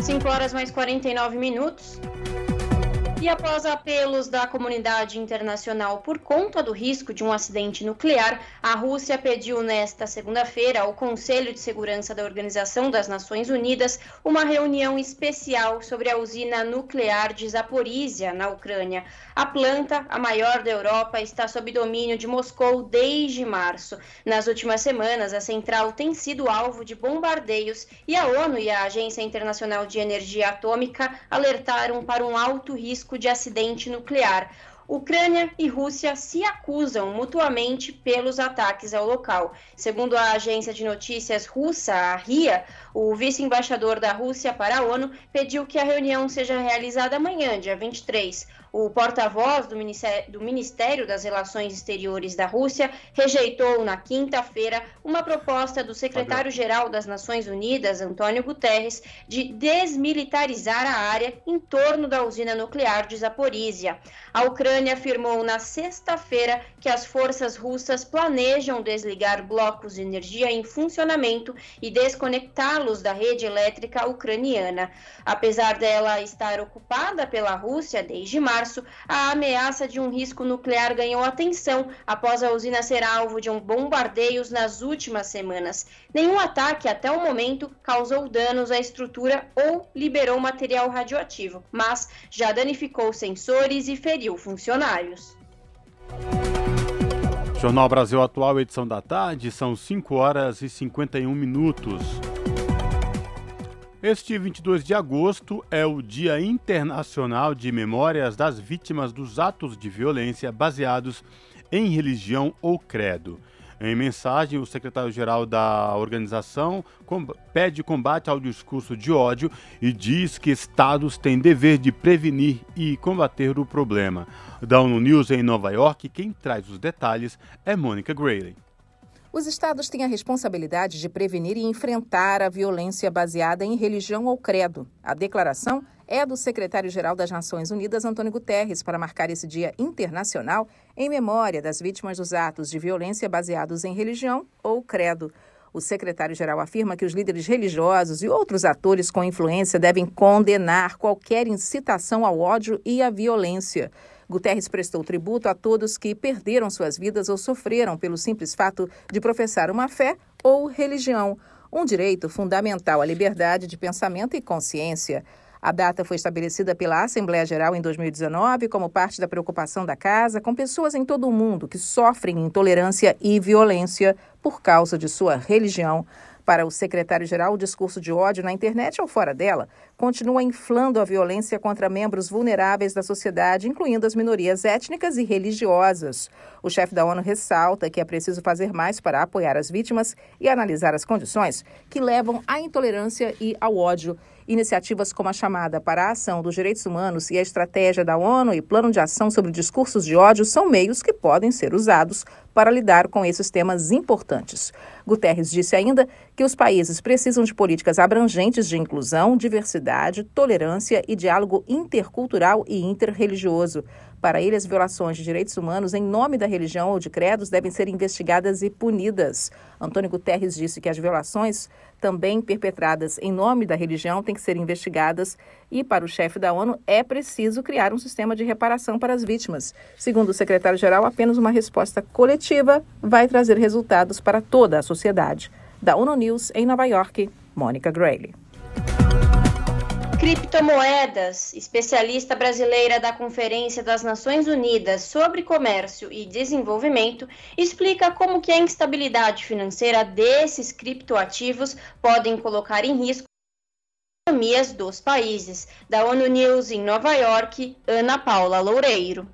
5 horas mais 49 minutos. E após apelos da comunidade internacional por conta do risco de um acidente nuclear, a Rússia pediu nesta segunda-feira ao Conselho de Segurança da Organização das Nações Unidas uma reunião especial sobre a usina nuclear de Zaporizhia, na Ucrânia. A planta, a maior da Europa, está sob domínio de Moscou desde março. Nas últimas semanas, a central tem sido alvo de bombardeios e a ONU e a Agência Internacional de Energia Atômica alertaram para um alto risco risco de acidente nuclear. Ucrânia e Rússia se acusam mutuamente pelos ataques ao local. Segundo a agência de notícias russa, a RIA, o vice-embaixador da Rússia para a ONU pediu que a reunião seja realizada amanhã, dia 23. O porta-voz do Ministério, do Ministério das Relações Exteriores da Rússia rejeitou na quinta-feira uma proposta do secretário-geral das Nações Unidas, Antônio Guterres, de desmilitarizar a área em torno da usina nuclear de Zaporizhia. A Ucrânia afirmou na sexta-feira que as forças russas planejam desligar blocos de energia em funcionamento e desconectá-los da rede elétrica ucraniana. Apesar dela estar ocupada pela Rússia desde março, março, a ameaça de um risco nuclear ganhou atenção após a usina ser alvo de um bombardeios nas últimas semanas. Nenhum ataque até o momento causou danos à estrutura ou liberou material radioativo, mas já danificou sensores e feriu funcionários. Jornal Brasil Atual, edição da tarde, são 5 horas e 51 minutos. Este 22 de agosto é o Dia Internacional de Memórias das Vítimas dos Atos de Violência baseados em religião ou credo. Em mensagem, o secretário-geral da organização pede combate ao discurso de ódio e diz que estados têm dever de prevenir e combater o problema. Da ONU News em Nova York, quem traz os detalhes é Mônica Grayley. Os estados têm a responsabilidade de prevenir e enfrentar a violência baseada em religião ou credo. A declaração é do secretário-geral das Nações Unidas, Antônio Guterres, para marcar esse Dia Internacional em memória das vítimas dos atos de violência baseados em religião ou credo. O secretário-geral afirma que os líderes religiosos e outros atores com influência devem condenar qualquer incitação ao ódio e à violência. Guterres prestou tributo a todos que perderam suas vidas ou sofreram pelo simples fato de professar uma fé ou religião, um direito fundamental à liberdade de pensamento e consciência. A data foi estabelecida pela Assembleia Geral em 2019 como parte da preocupação da Casa com pessoas em todo o mundo que sofrem intolerância e violência por causa de sua religião. Para o secretário-geral, o discurso de ódio na internet ou fora dela continua inflando a violência contra membros vulneráveis da sociedade, incluindo as minorias étnicas e religiosas. O chefe da ONU ressalta que é preciso fazer mais para apoiar as vítimas e analisar as condições que levam à intolerância e ao ódio. Iniciativas como a chamada para a ação dos direitos humanos e a estratégia da ONU e plano de ação sobre discursos de ódio são meios que podem ser usados para lidar com esses temas importantes. Guterres disse ainda que os países precisam de políticas abrangentes de inclusão, diversidade, tolerância e diálogo intercultural e interreligioso. Para ele, as violações de direitos humanos em nome da religião ou de credos devem ser investigadas e punidas. Antônio Guterres disse que as violações também perpetradas em nome da religião têm que ser investigadas e, para o chefe da ONU, é preciso criar um sistema de reparação para as vítimas. Segundo o secretário-geral, apenas uma resposta coletiva vai trazer resultados para toda a sociedade. Da ONU News, em Nova York, Mônica Grayley. Criptomoedas, especialista brasileira da Conferência das Nações Unidas sobre Comércio e Desenvolvimento, explica como que a instabilidade financeira desses criptoativos podem colocar em risco as economias dos países. Da ONU News em Nova York, Ana Paula Loureiro.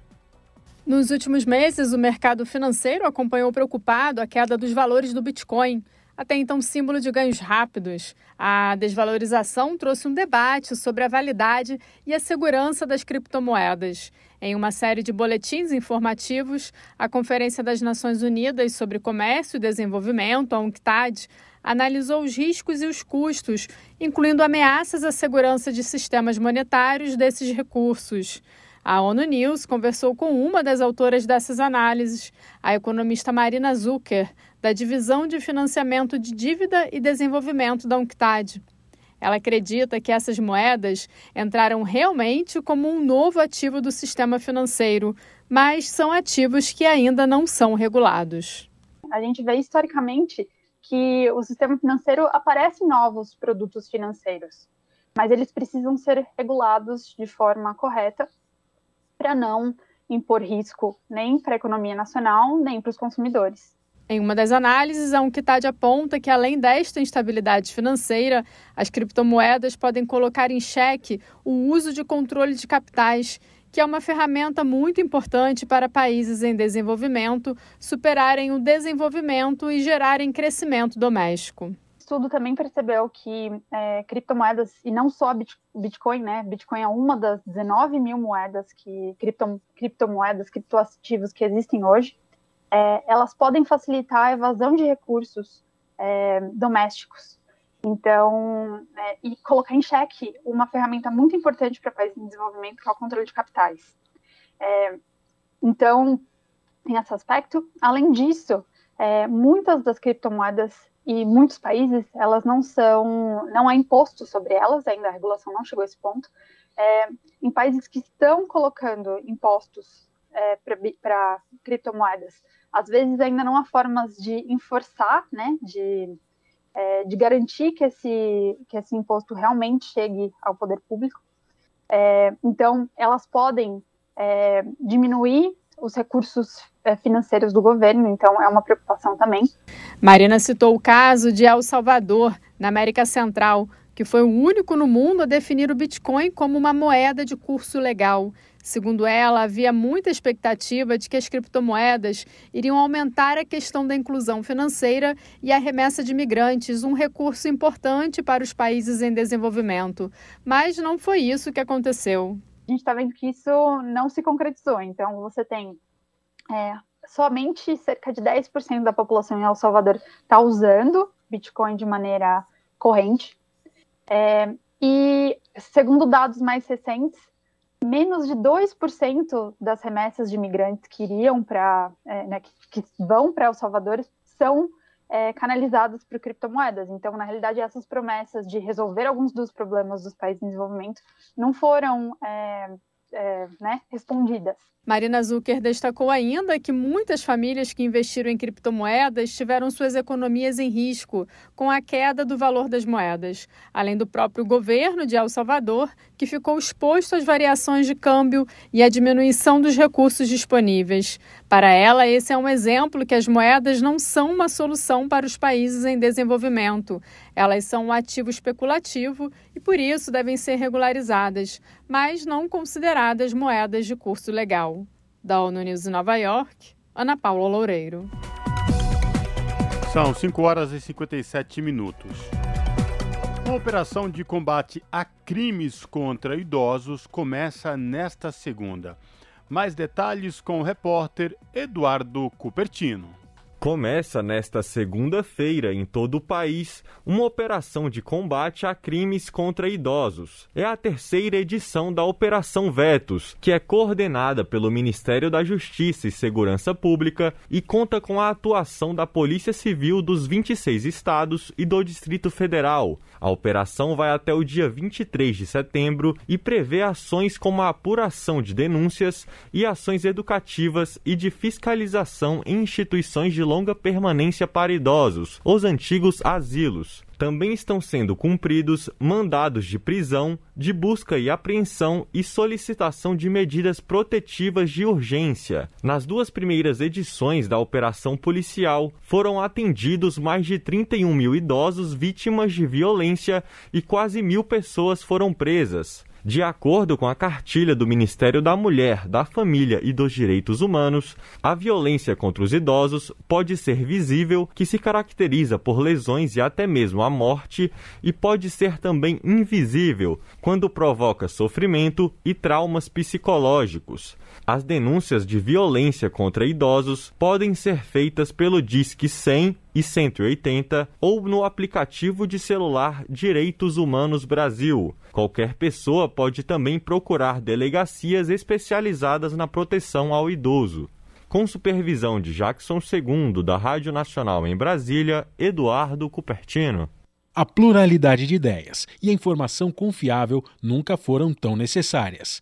Nos últimos meses, o mercado financeiro acompanhou preocupado a queda dos valores do Bitcoin até então símbolo de ganhos rápidos. A desvalorização trouxe um debate sobre a validade e a segurança das criptomoedas. Em uma série de boletins informativos, a Conferência das Nações Unidas sobre Comércio e Desenvolvimento, a UNCTAD, analisou os riscos e os custos, incluindo ameaças à segurança de sistemas monetários desses recursos. A ONU News conversou com uma das autoras dessas análises, a economista Marina Zucker, da Divisão de Financiamento de Dívida e Desenvolvimento da UNCTAD. Ela acredita que essas moedas entraram realmente como um novo ativo do sistema financeiro, mas são ativos que ainda não são regulados. A gente vê historicamente que o sistema financeiro aparece novos produtos financeiros, mas eles precisam ser regulados de forma correta para não impor risco nem para a economia nacional, nem para os consumidores. Em uma das análises, a Unquitad aponta que, além desta instabilidade financeira, as criptomoedas podem colocar em xeque o uso de controle de capitais, que é uma ferramenta muito importante para países em desenvolvimento superarem o desenvolvimento e gerarem crescimento doméstico. O estudo também percebeu que é, criptomoedas, e não só Bitcoin, né? Bitcoin é uma das 19 mil moedas que cripto, criptomoedas, criptoativos que existem hoje é, elas podem facilitar a evasão de recursos é, domésticos. Então, é, e colocar em xeque uma ferramenta muito importante para países em desenvolvimento, que é o controle de capitais. É, então, tem esse aspecto. Além disso, é, muitas das criptomoedas e muitos países, elas não são, não há imposto sobre elas, ainda a regulação não chegou a esse ponto. É, em países que estão colocando impostos é, para criptomoedas, às vezes ainda não há formas de enforçar, né, de, é, de garantir que esse, que esse imposto realmente chegue ao poder público. É, então, elas podem é, diminuir os recursos é, financeiros do governo, então é uma preocupação também. Marina citou o caso de El Salvador, na América Central, que foi o único no mundo a definir o Bitcoin como uma moeda de curso legal. Segundo ela, havia muita expectativa de que as criptomoedas iriam aumentar a questão da inclusão financeira e a remessa de migrantes, um recurso importante para os países em desenvolvimento. Mas não foi isso que aconteceu. A gente está vendo que isso não se concretizou. Então, você tem é, somente cerca de 10% da população em El Salvador está usando Bitcoin de maneira corrente. É, e, segundo dados mais recentes, menos de 2% das remessas de imigrantes que iriam para, é, né, que, que, vão para El Salvador são é, canalizadas para criptomoedas. Então, na realidade, essas promessas de resolver alguns dos problemas dos países em desenvolvimento não foram é, é, né, respondidas. Marina Zucker destacou ainda que muitas famílias que investiram em criptomoedas tiveram suas economias em risco com a queda do valor das moedas, além do próprio governo de El Salvador, que ficou exposto às variações de câmbio e à diminuição dos recursos disponíveis. Para ela, esse é um exemplo que as moedas não são uma solução para os países em desenvolvimento. Elas são um ativo especulativo e, por isso, devem ser regularizadas, mas não consideradas moedas de curso legal. Da ONU News em Nova York, Ana Paula Loureiro. São 5 horas e 57 minutos. Uma operação de combate a crimes contra idosos começa nesta segunda. Mais detalhes com o repórter Eduardo Cupertino. Começa nesta segunda-feira em todo o país uma operação de combate a crimes contra idosos. É a terceira edição da Operação Vetos, que é coordenada pelo Ministério da Justiça e Segurança Pública e conta com a atuação da Polícia Civil dos 26 estados e do Distrito Federal. A operação vai até o dia 23 de setembro e prevê ações como a apuração de denúncias e ações educativas e de fiscalização em instituições de longa permanência para idosos, os antigos asilos. Também estão sendo cumpridos mandados de prisão, de busca e apreensão e solicitação de medidas protetivas de urgência. Nas duas primeiras edições da operação policial, foram atendidos mais de 31 mil idosos vítimas de violência e quase mil pessoas foram presas. De acordo com a cartilha do Ministério da Mulher, da Família e dos Direitos Humanos, a violência contra os idosos pode ser visível, que se caracteriza por lesões e até mesmo a morte, e pode ser também invisível, quando provoca sofrimento e traumas psicológicos. As denúncias de violência contra idosos podem ser feitas pelo Disque 100 e 180 ou no aplicativo de celular Direitos Humanos Brasil. Qualquer pessoa pode também procurar delegacias especializadas na proteção ao idoso. Com supervisão de Jackson II, da Rádio Nacional em Brasília, Eduardo Cupertino. A pluralidade de ideias e a informação confiável nunca foram tão necessárias.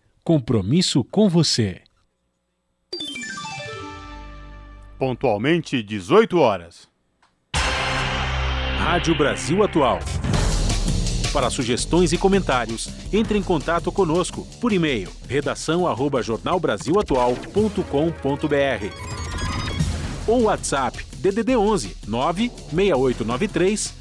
Compromisso com você. Pontualmente 18 horas. Rádio Brasil Atual. Para sugestões e comentários, entre em contato conosco por e-mail redação@jornalbrasilatual.com.br ou WhatsApp DDD 11 96893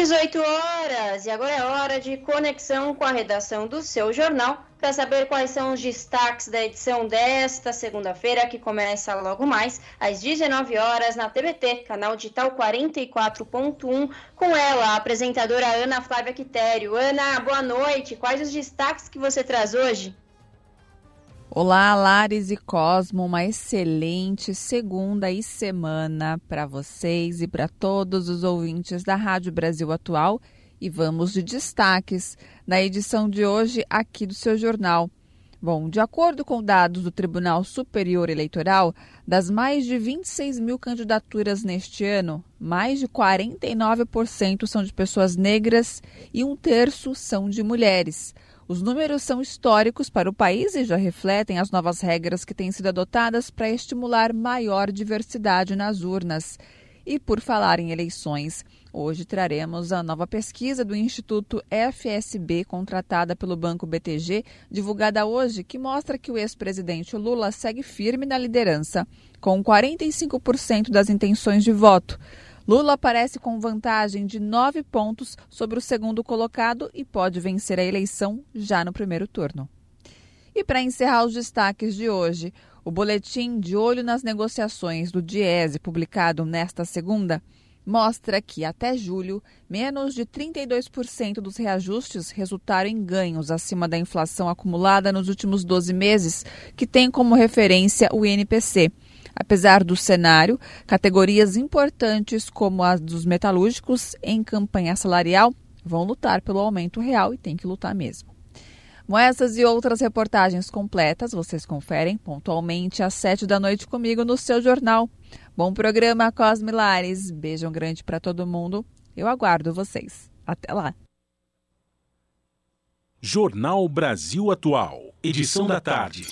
18 horas e agora é hora de conexão com a redação do seu jornal para saber quais são os destaques da edição desta segunda-feira, que começa logo mais às 19 horas na TBT, canal digital 44.1, com ela, a apresentadora Ana Flávia Quitério. Ana, boa noite. Quais os destaques que você traz hoje? Olá, Lares e Cosmo, uma excelente segunda e semana para vocês e para todos os ouvintes da Rádio Brasil Atual. E vamos de destaques na edição de hoje aqui do seu jornal. Bom, de acordo com dados do Tribunal Superior Eleitoral, das mais de 26 mil candidaturas neste ano, mais de 49% são de pessoas negras e um terço são de mulheres. Os números são históricos para o país e já refletem as novas regras que têm sido adotadas para estimular maior diversidade nas urnas. E por falar em eleições, hoje traremos a nova pesquisa do Instituto FSB, contratada pelo Banco BTG, divulgada hoje, que mostra que o ex-presidente Lula segue firme na liderança, com 45% das intenções de voto. Lula aparece com vantagem de nove pontos sobre o segundo colocado e pode vencer a eleição já no primeiro turno. E para encerrar os destaques de hoje, o boletim de olho nas negociações do Diese, publicado nesta segunda, mostra que até julho, menos de 32% dos reajustes resultaram em ganhos acima da inflação acumulada nos últimos 12 meses, que tem como referência o INPC. Apesar do cenário, categorias importantes como as dos metalúrgicos em campanha salarial vão lutar pelo aumento real e tem que lutar mesmo. Com essas e outras reportagens completas, vocês conferem pontualmente às sete da noite comigo no seu jornal. Bom programa, Cosme Lares. Beijão grande para todo mundo. Eu aguardo vocês. Até lá. Jornal Brasil Atual, edição da tarde.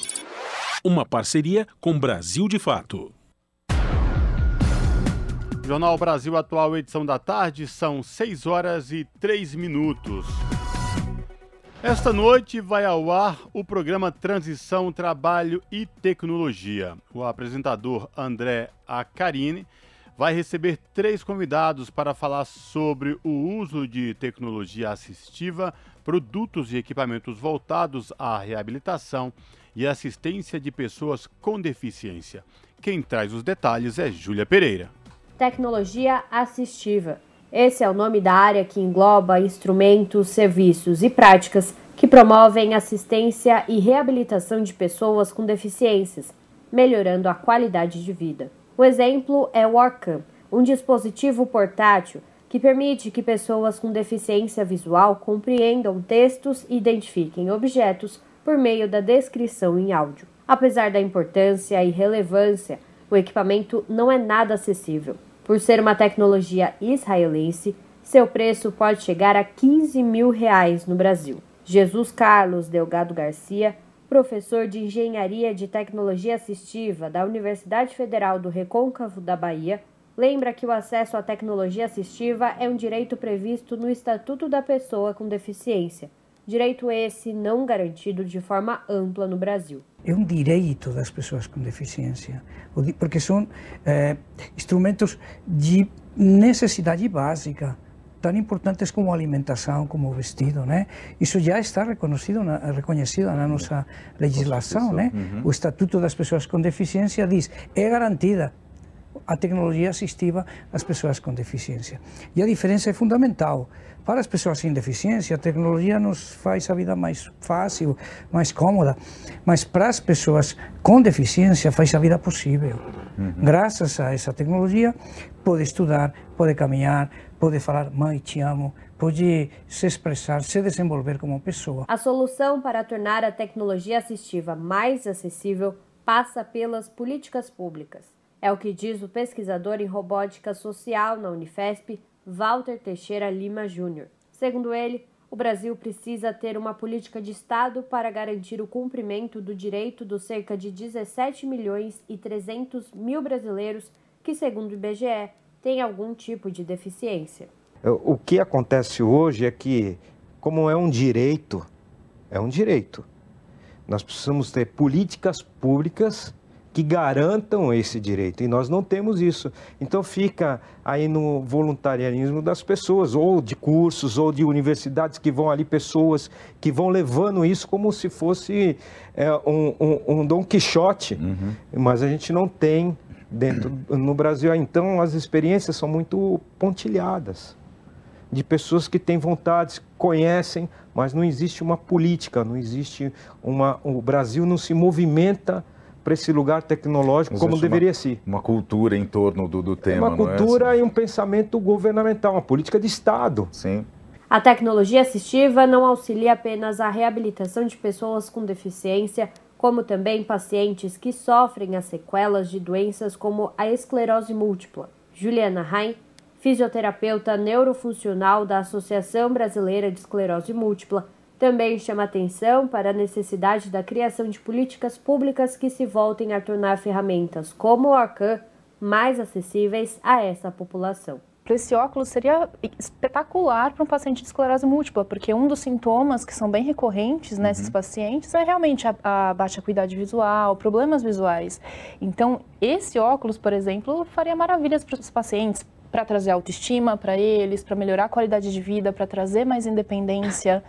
Uma parceria com Brasil de Fato. Jornal Brasil Atual, edição da tarde, são 6 horas e 3 minutos. Esta noite vai ao ar o programa Transição, Trabalho e Tecnologia. O apresentador André Acarini vai receber três convidados para falar sobre o uso de tecnologia assistiva, produtos e equipamentos voltados à reabilitação e assistência de pessoas com deficiência. Quem traz os detalhes é Júlia Pereira. Tecnologia assistiva esse é o nome da área que engloba instrumentos, serviços e práticas que promovem assistência e reabilitação de pessoas com deficiências, melhorando a qualidade de vida. O exemplo é o Orcam, um dispositivo portátil que permite que pessoas com deficiência visual compreendam textos e identifiquem objetos por meio da descrição em áudio. Apesar da importância e relevância, o equipamento não é nada acessível. Por ser uma tecnologia israelense, seu preço pode chegar a 15 mil reais no Brasil. Jesus Carlos Delgado Garcia, professor de Engenharia de Tecnologia Assistiva da Universidade Federal do Recôncavo da Bahia, lembra que o acesso à tecnologia assistiva é um direito previsto no Estatuto da Pessoa com Deficiência, Direito esse não garantido de forma ampla no Brasil. É um direito das pessoas com deficiência, porque são é, instrumentos de necessidade básica tão importantes como alimentação, como vestido, né? Isso já está reconhecido na, reconhecido na nossa legislação, né? Uhum. O Estatuto das Pessoas com Deficiência diz é garantida a tecnologia assistiva às pessoas com deficiência. E a diferença é fundamental. Para as pessoas sem deficiência, a tecnologia nos faz a vida mais fácil, mais cômoda, mas para as pessoas com deficiência faz a vida possível. Uhum. Graças a essa tecnologia, pode estudar, pode caminhar, pode falar mãe, te amo, pode se expressar, se desenvolver como pessoa. A solução para tornar a tecnologia assistiva mais acessível passa pelas políticas públicas. É o que diz o pesquisador em robótica social na Unifesp, Walter Teixeira Lima Júnior. Segundo ele, o Brasil precisa ter uma política de Estado para garantir o cumprimento do direito dos cerca de 17 milhões e 300 mil brasileiros que, segundo o IBGE, têm algum tipo de deficiência. O que acontece hoje é que, como é um direito, é um direito. Nós precisamos ter políticas públicas que garantam esse direito. E nós não temos isso. Então fica aí no voluntarianismo das pessoas, ou de cursos, ou de universidades que vão ali, pessoas que vão levando isso como se fosse é, um, um, um Dom Quixote. Uhum. Mas a gente não tem dentro no Brasil. Então as experiências são muito pontilhadas. De pessoas que têm vontades, conhecem, mas não existe uma política, não existe uma. O Brasil não se movimenta para esse lugar tecnológico como deveria uma, ser. Uma cultura em torno do, do tema. É uma cultura é? e um pensamento governamental, uma política de Estado. Sim. A tecnologia assistiva não auxilia apenas a reabilitação de pessoas com deficiência, como também pacientes que sofrem as sequelas de doenças como a esclerose múltipla. Juliana Rain, fisioterapeuta neurofuncional da Associação Brasileira de Esclerose Múltipla, também chama atenção para a necessidade da criação de políticas públicas que se voltem a tornar ferramentas como o Arcan mais acessíveis a essa população. Esse óculos seria espetacular para um paciente de esclerose múltipla, porque um dos sintomas que são bem recorrentes nesses uhum. pacientes é realmente a, a baixa acuidade visual, problemas visuais. Então, esse óculos, por exemplo, faria maravilhas para os pacientes, para trazer autoestima para eles, para melhorar a qualidade de vida, para trazer mais independência,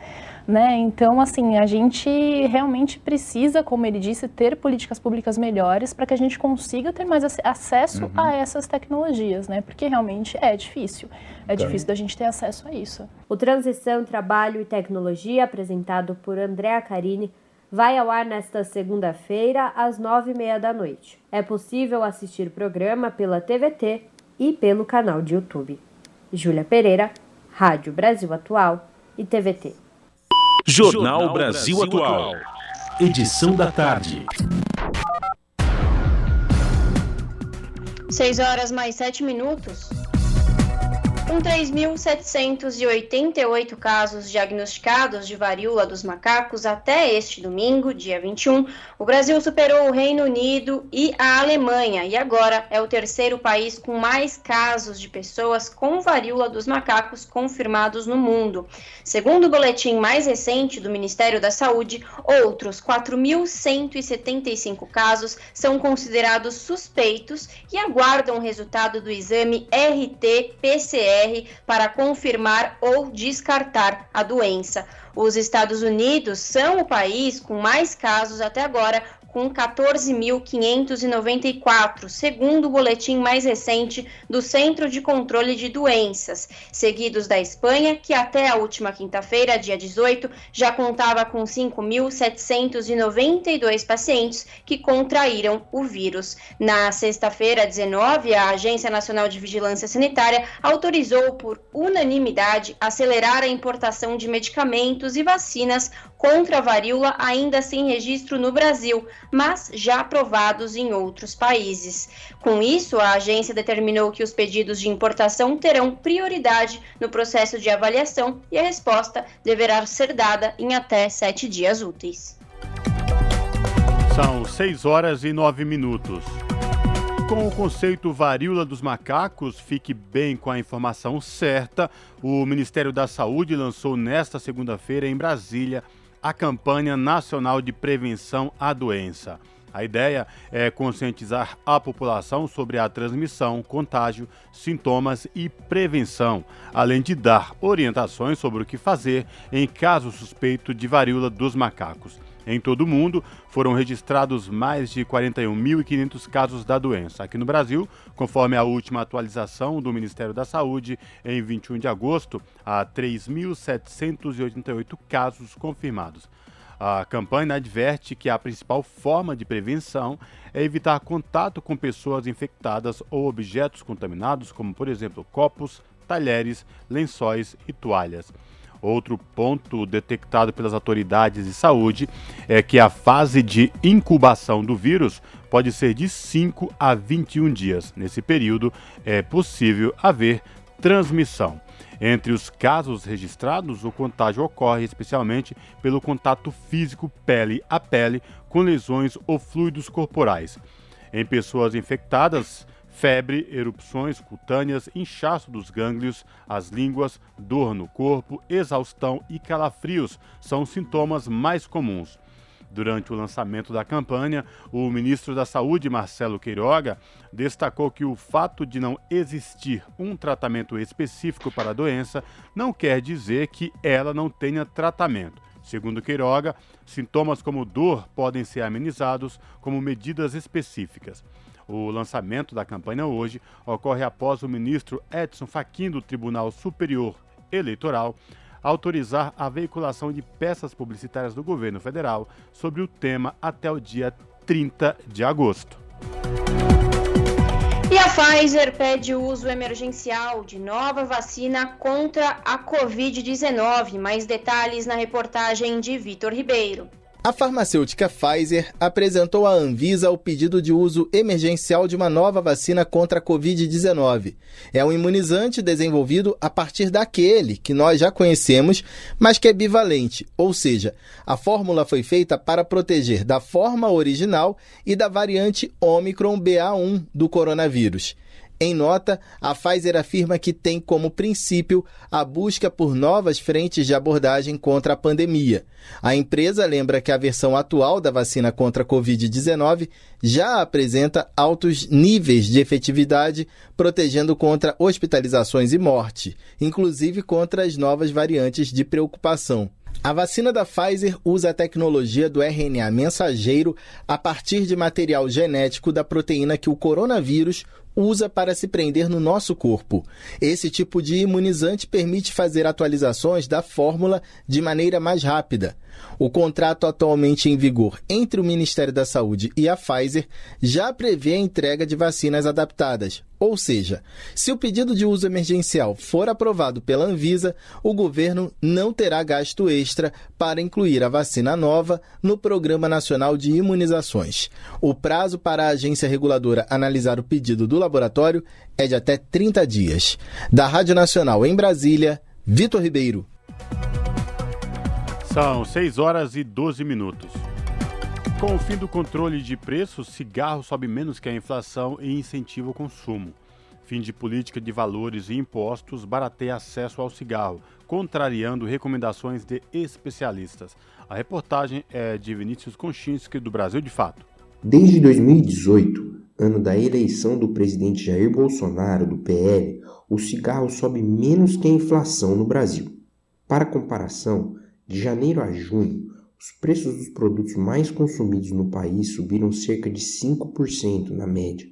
né? Então, assim, a gente realmente precisa, como ele disse, ter políticas públicas melhores para que a gente consiga ter mais acesso uhum. a essas tecnologias, né? Porque realmente é difícil. É tá. difícil da gente ter acesso a isso. O Transição, Trabalho e Tecnologia, apresentado por Andréa Carini, vai ao ar nesta segunda-feira, às nove e meia da noite. É possível assistir o programa pela TVT e pelo canal de YouTube. Júlia Pereira, Rádio Brasil Atual e TVT. Jornal Brasil Atual. Edição da tarde. 6 horas mais 7 minutos. Com 3.788 casos diagnosticados de varíola dos macacos até este domingo, dia 21, o Brasil superou o Reino Unido e a Alemanha e agora é o terceiro país com mais casos de pessoas com varíola dos macacos confirmados no mundo. Segundo o boletim mais recente do Ministério da Saúde, outros 4.175 casos são considerados suspeitos e aguardam o resultado do exame RT-PCR para confirmar ou descartar a doença. Os Estados Unidos são o país com mais casos até agora, com 14.594, segundo o boletim mais recente do Centro de Controle de Doenças, seguidos da Espanha, que até a última quinta-feira, dia 18, já contava com 5.792 pacientes que contraíram o vírus. Na sexta-feira, 19, a Agência Nacional de Vigilância Sanitária autorizou por unanimidade acelerar a importação de medicamentos e vacinas contra a varíola ainda sem registro no Brasil, mas já aprovados em outros países. Com isso, a agência determinou que os pedidos de importação terão prioridade no processo de avaliação e a resposta deverá ser dada em até sete dias úteis. São seis horas e nove minutos. com o conceito varíola dos macacos, fique bem com a informação certa. O Ministério da Saúde lançou nesta segunda-feira em Brasília a campanha nacional de prevenção à doença. A ideia é conscientizar a população sobre a transmissão, contágio, sintomas e prevenção, além de dar orientações sobre o que fazer em caso suspeito de varíola dos macacos. Em todo o mundo, foram registrados mais de 41.500 casos da doença. Aqui no Brasil, conforme a última atualização do Ministério da Saúde, em 21 de agosto, há 3.788 casos confirmados. A campanha adverte que a principal forma de prevenção é evitar contato com pessoas infectadas ou objetos contaminados, como, por exemplo, copos, talheres, lençóis e toalhas. Outro ponto detectado pelas autoridades de saúde é que a fase de incubação do vírus pode ser de 5 a 21 dias. Nesse período, é possível haver transmissão. Entre os casos registrados, o contágio ocorre especialmente pelo contato físico pele a pele com lesões ou fluidos corporais. Em pessoas infectadas, febre, erupções cutâneas, inchaço dos gânglios, as línguas, dor no corpo, exaustão e calafrios são sintomas mais comuns. Durante o lançamento da campanha, o ministro da Saúde, Marcelo Queiroga, destacou que o fato de não existir um tratamento específico para a doença não quer dizer que ela não tenha tratamento. Segundo Queiroga, sintomas como dor podem ser amenizados como medidas específicas. O lançamento da campanha hoje ocorre após o ministro Edson Fachin do Tribunal Superior Eleitoral autorizar a veiculação de peças publicitárias do governo federal sobre o tema até o dia 30 de agosto. E a Pfizer pede uso emergencial de nova vacina contra a Covid-19. Mais detalhes na reportagem de Vitor Ribeiro. A farmacêutica Pfizer apresentou à Anvisa o pedido de uso emergencial de uma nova vacina contra a Covid-19. É um imunizante desenvolvido a partir daquele que nós já conhecemos, mas que é bivalente, ou seja, a fórmula foi feita para proteger da forma original e da variante Omicron BA1 do coronavírus. Em nota, a Pfizer afirma que tem como princípio a busca por novas frentes de abordagem contra a pandemia. A empresa lembra que a versão atual da vacina contra a Covid-19 já apresenta altos níveis de efetividade, protegendo contra hospitalizações e morte, inclusive contra as novas variantes de preocupação. A vacina da Pfizer usa a tecnologia do RNA mensageiro a partir de material genético da proteína que o coronavírus usa para se prender no nosso corpo. Esse tipo de imunizante permite fazer atualizações da fórmula de maneira mais rápida. O contrato atualmente em vigor entre o Ministério da Saúde e a Pfizer já prevê a entrega de vacinas adaptadas, ou seja, se o pedido de uso emergencial for aprovado pela Anvisa, o governo não terá gasto extra para incluir a vacina nova no Programa Nacional de Imunizações. O prazo para a agência reguladora analisar o pedido do laboratório é de até 30 dias. Da Rádio Nacional em Brasília, Vitor Ribeiro. São 6 horas e 12 minutos. Com o fim do controle de preços, cigarro sobe menos que a inflação e incentiva o consumo. Fim de política de valores e impostos barateia acesso ao cigarro, contrariando recomendações de especialistas. A reportagem é de Vinícius Konchinski, do Brasil de Fato. Desde 2018, ano da eleição do presidente Jair Bolsonaro, do PL, o cigarro sobe menos que a inflação no Brasil. Para comparação, de janeiro a junho, os preços dos produtos mais consumidos no país subiram cerca de 5% na média,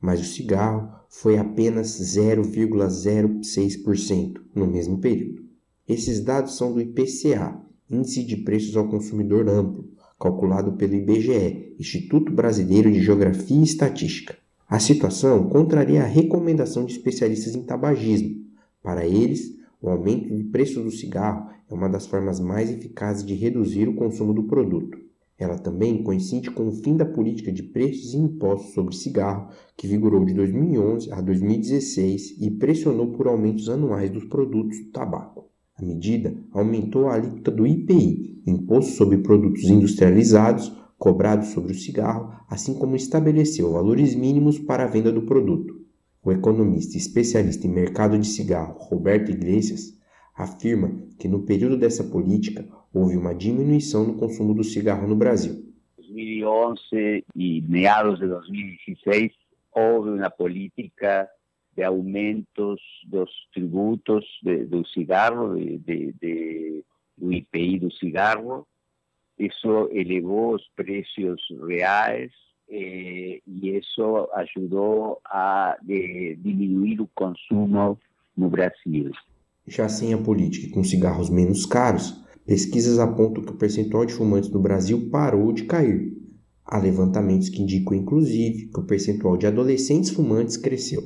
mas o cigarro foi apenas 0,06% no mesmo período. Esses dados são do IPCA, Índice de Preços ao Consumidor Amplo, calculado pelo IBGE, Instituto Brasileiro de Geografia e Estatística. A situação contraria a recomendação de especialistas em tabagismo. Para eles, o aumento do preço do cigarro é uma das formas mais eficazes de reduzir o consumo do produto. Ela também coincide com o fim da política de preços e impostos sobre cigarro, que vigorou de 2011 a 2016 e pressionou por aumentos anuais dos produtos do tabaco. A medida aumentou a alíquota do IPI, Imposto sobre Produtos Industrializados, cobrados sobre o cigarro, assim como estabeleceu valores mínimos para a venda do produto. O economista especialista em mercado de cigarro, Roberto Iglesias, afirma que no período dessa política houve uma diminuição no consumo do cigarro no Brasil. 2011 e meados de 2016 houve uma política de aumentos dos tributos de, do cigarro, de, de, de, do IPI do cigarro. Isso elevou os preços reais eh, e isso ajudou a de, diminuir o consumo no Brasil. Já sem a política e com cigarros menos caros, pesquisas apontam que o percentual de fumantes no Brasil parou de cair. Há levantamentos que indicam, inclusive, que o percentual de adolescentes fumantes cresceu.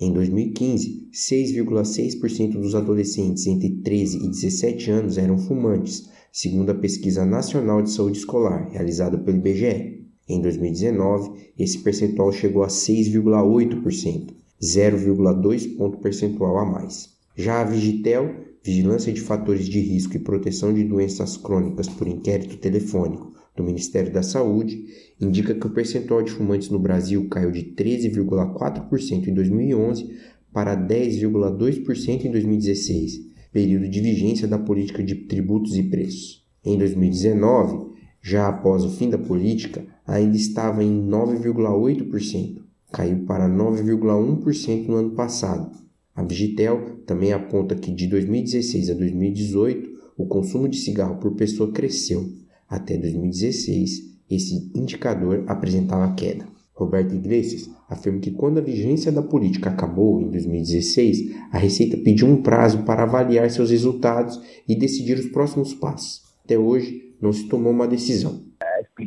Em 2015, 6,6% dos adolescentes entre 13 e 17 anos eram fumantes, segundo a Pesquisa Nacional de Saúde Escolar, realizada pelo IBGE. Em 2019, esse percentual chegou a 6,8%, 0,2 ponto percentual a mais. Já a Vigitel, Vigilância de Fatores de Risco e Proteção de Doenças Crônicas por Inquérito Telefônico, do Ministério da Saúde indica que o percentual de fumantes no Brasil caiu de 13,4% em 2011 para 10,2% em 2016, período de vigência da política de tributos e preços. Em 2019, já após o fim da política, ainda estava em 9,8%, caiu para 9,1% no ano passado. A Vigitel também aponta que de 2016 a 2018, o consumo de cigarro por pessoa cresceu, até 2016, esse indicador apresentava queda. Roberto Iglesias afirma que quando a vigência da política acabou em 2016, a Receita pediu um prazo para avaliar seus resultados e decidir os próximos passos. Até hoje, não se tomou uma decisão.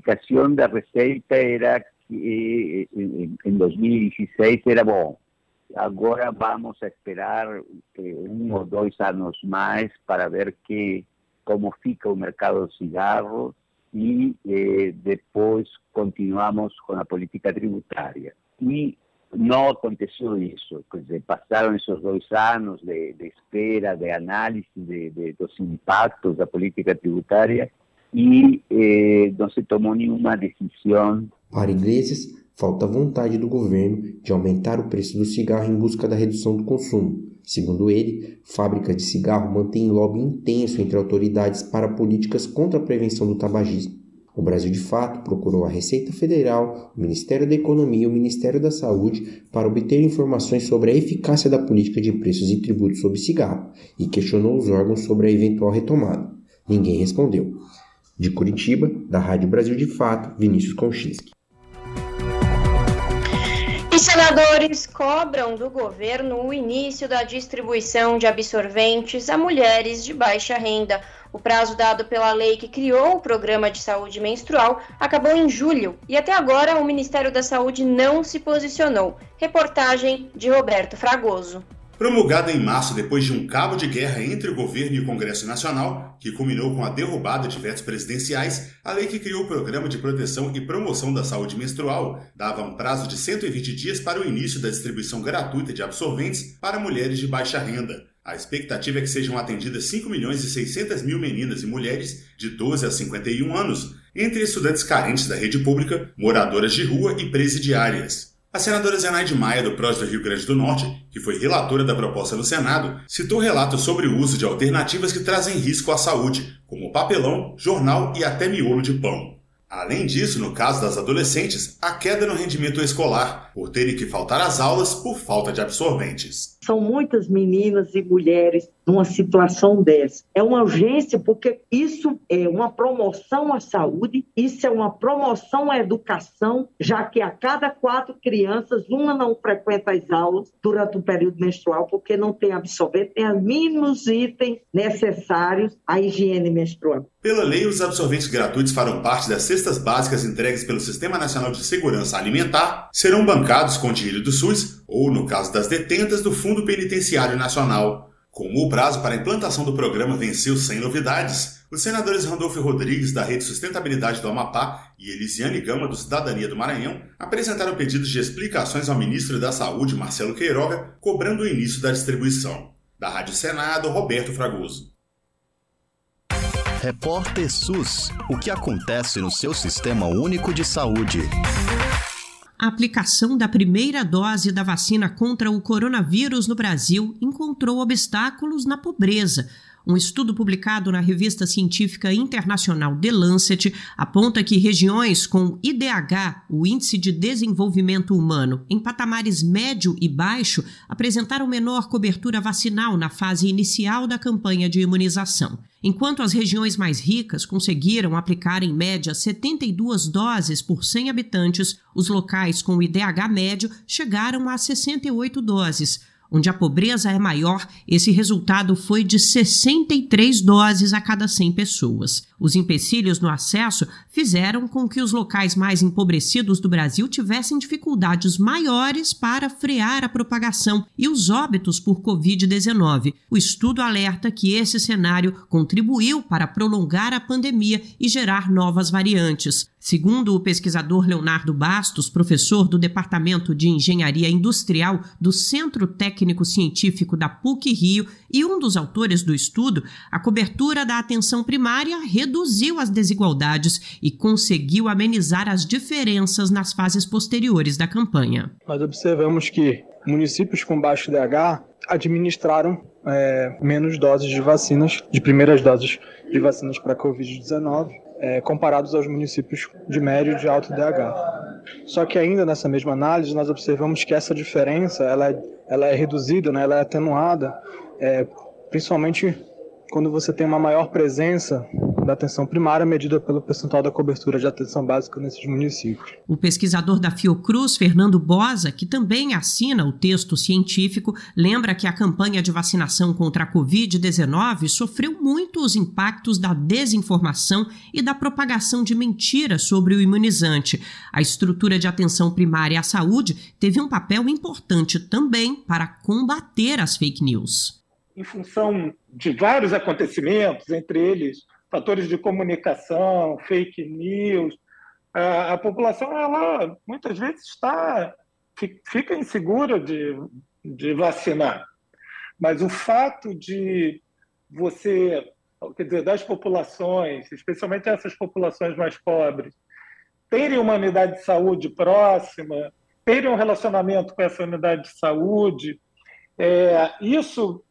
A explicação da Receita era que em 2016 era bom. Agora vamos esperar um ou dois anos mais para ver que como fica o mercado de cigarros e eh, depois continuamos com a política tributária. E não aconteceu isso, quer dizer, passaram esses dois anos de, de espera, de análise de, de, dos impactos da política tributária e eh, não se tomou nenhuma decisão. Para Iglesias, falta vontade do governo de aumentar o preço do cigarro em busca da redução do consumo Segundo ele, fábricas de cigarro mantêm lobby intenso entre autoridades para políticas contra a prevenção do tabagismo. O Brasil, de fato, procurou a Receita Federal, o Ministério da Economia e o Ministério da Saúde para obter informações sobre a eficácia da política de preços e tributos sobre cigarro e questionou os órgãos sobre a eventual retomada. Ninguém respondeu. De Curitiba, da Rádio Brasil de Fato, Vinícius Konchinski. Os senadores cobram do governo o início da distribuição de absorventes a mulheres de baixa renda. O prazo dado pela lei que criou o programa de saúde menstrual acabou em julho e até agora o Ministério da Saúde não se posicionou. Reportagem de Roberto Fragoso. Promulgada em março depois de um cabo de guerra entre o governo e o Congresso Nacional, que culminou com a derrubada de vetos presidenciais, a lei que criou o Programa de Proteção e Promoção da Saúde Menstrual dava um prazo de 120 dias para o início da distribuição gratuita de absorventes para mulheres de baixa renda. A expectativa é que sejam atendidas 5 milhões e 600 mil meninas e mulheres de 12 a 51 anos, entre estudantes carentes da rede pública, moradoras de rua e presidiárias. A senadora Zenaide Maia, do PROS do Rio Grande do Norte, que foi relatora da proposta no Senado, citou relatos sobre o uso de alternativas que trazem risco à saúde, como papelão, jornal e até miolo de pão. Além disso, no caso das adolescentes, a queda no rendimento escolar, por terem que faltar às aulas por falta de absorventes. São muitas meninas e mulheres numa situação dessa. É uma urgência porque isso é uma promoção à saúde, isso é uma promoção à educação, já que a cada quatro crianças, uma não frequenta as aulas durante o período menstrual porque não tem absorvente, tem os mínimos itens necessários à higiene menstrual. Pela lei, os absorventes gratuitos farão parte das cestas básicas entregues pelo Sistema Nacional de Segurança Alimentar, serão bancados com dinheiro do SUS ou, no caso das detentas, do Fundo Penitenciário Nacional. Como o prazo para a implantação do programa venceu sem novidades, os senadores Randolfo Rodrigues, da Rede Sustentabilidade do Amapá, e Elisiane Gama, do Cidadania do Maranhão, apresentaram pedidos de explicações ao ministro da Saúde, Marcelo Queiroga, cobrando o início da distribuição. Da Rádio Senado, Roberto Fragoso. Repórter SUS. O que acontece no seu sistema único de saúde? A aplicação da primeira dose da vacina contra o coronavírus no Brasil encontrou obstáculos na pobreza. Um estudo publicado na revista científica internacional The Lancet aponta que regiões com IDH, o Índice de Desenvolvimento Humano, em patamares médio e baixo, apresentaram menor cobertura vacinal na fase inicial da campanha de imunização. Enquanto as regiões mais ricas conseguiram aplicar em média 72 doses por 100 habitantes, os locais com IDH médio chegaram a 68 doses onde a pobreza é maior, esse resultado foi de 63 doses a cada 100 pessoas. Os empecilhos no acesso fizeram com que os locais mais empobrecidos do Brasil tivessem dificuldades maiores para frear a propagação e os óbitos por Covid-19. O estudo alerta que esse cenário contribuiu para prolongar a pandemia e gerar novas variantes. Segundo o pesquisador Leonardo Bastos, professor do Departamento de Engenharia Industrial do Centro Técnico Científico da PUC Rio e um dos autores do estudo, a cobertura da atenção primária reduziu as desigualdades e conseguiu amenizar as diferenças nas fases posteriores da campanha. Nós observamos que municípios com baixo DH administraram é, menos doses de vacinas, de primeiras doses de vacinas para Covid-19 é, comparados aos municípios de médio e de alto DH. Só que ainda nessa mesma análise nós observamos que essa diferença ela é, ela é reduzida, né, ela é atenuada, é, principalmente quando você tem uma maior presença da atenção primária medida pelo percentual da cobertura de atenção básica nesses municípios. O pesquisador da Fiocruz, Fernando Bosa, que também assina o texto científico, lembra que a campanha de vacinação contra a Covid-19 sofreu muito os impactos da desinformação e da propagação de mentiras sobre o imunizante. A estrutura de atenção primária à saúde teve um papel importante também para combater as fake news. Em função de vários acontecimentos, entre eles fatores de comunicação, fake news. A, a população, ela muitas vezes está fica insegura de, de vacinar. Mas o fato de você, quer dizer, das populações, especialmente essas populações mais pobres, terem uma unidade de saúde próxima, terem um relacionamento com essa unidade de saúde, é, isso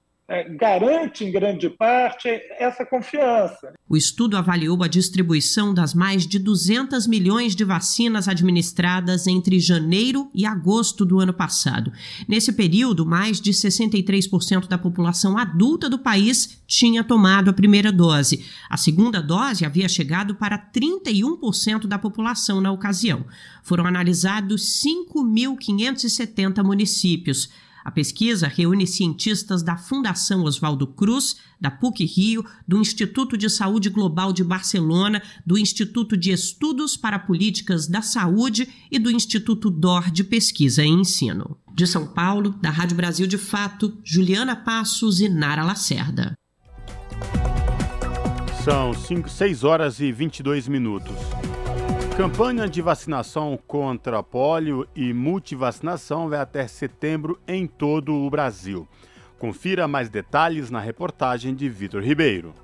garante, em grande parte, essa confiança. O estudo avaliou a distribuição das mais de 200 milhões de vacinas administradas entre janeiro e agosto do ano passado. Nesse período, mais de 63% da população adulta do país tinha tomado a primeira dose. A segunda dose havia chegado para 31% da população na ocasião. Foram analisados 5.570 municípios. A pesquisa reúne cientistas da Fundação Oswaldo Cruz, da PUC Rio, do Instituto de Saúde Global de Barcelona, do Instituto de Estudos para Políticas da Saúde e do Instituto DOR de Pesquisa e Ensino. De São Paulo, da Rádio Brasil de Fato, Juliana Passos e Nara Lacerda. São 5, 6 horas e 22 minutos. Campanha de vacinação contra pólio e multivacinação vai até setembro em todo o Brasil. Confira mais detalhes na reportagem de Vitor Ribeiro.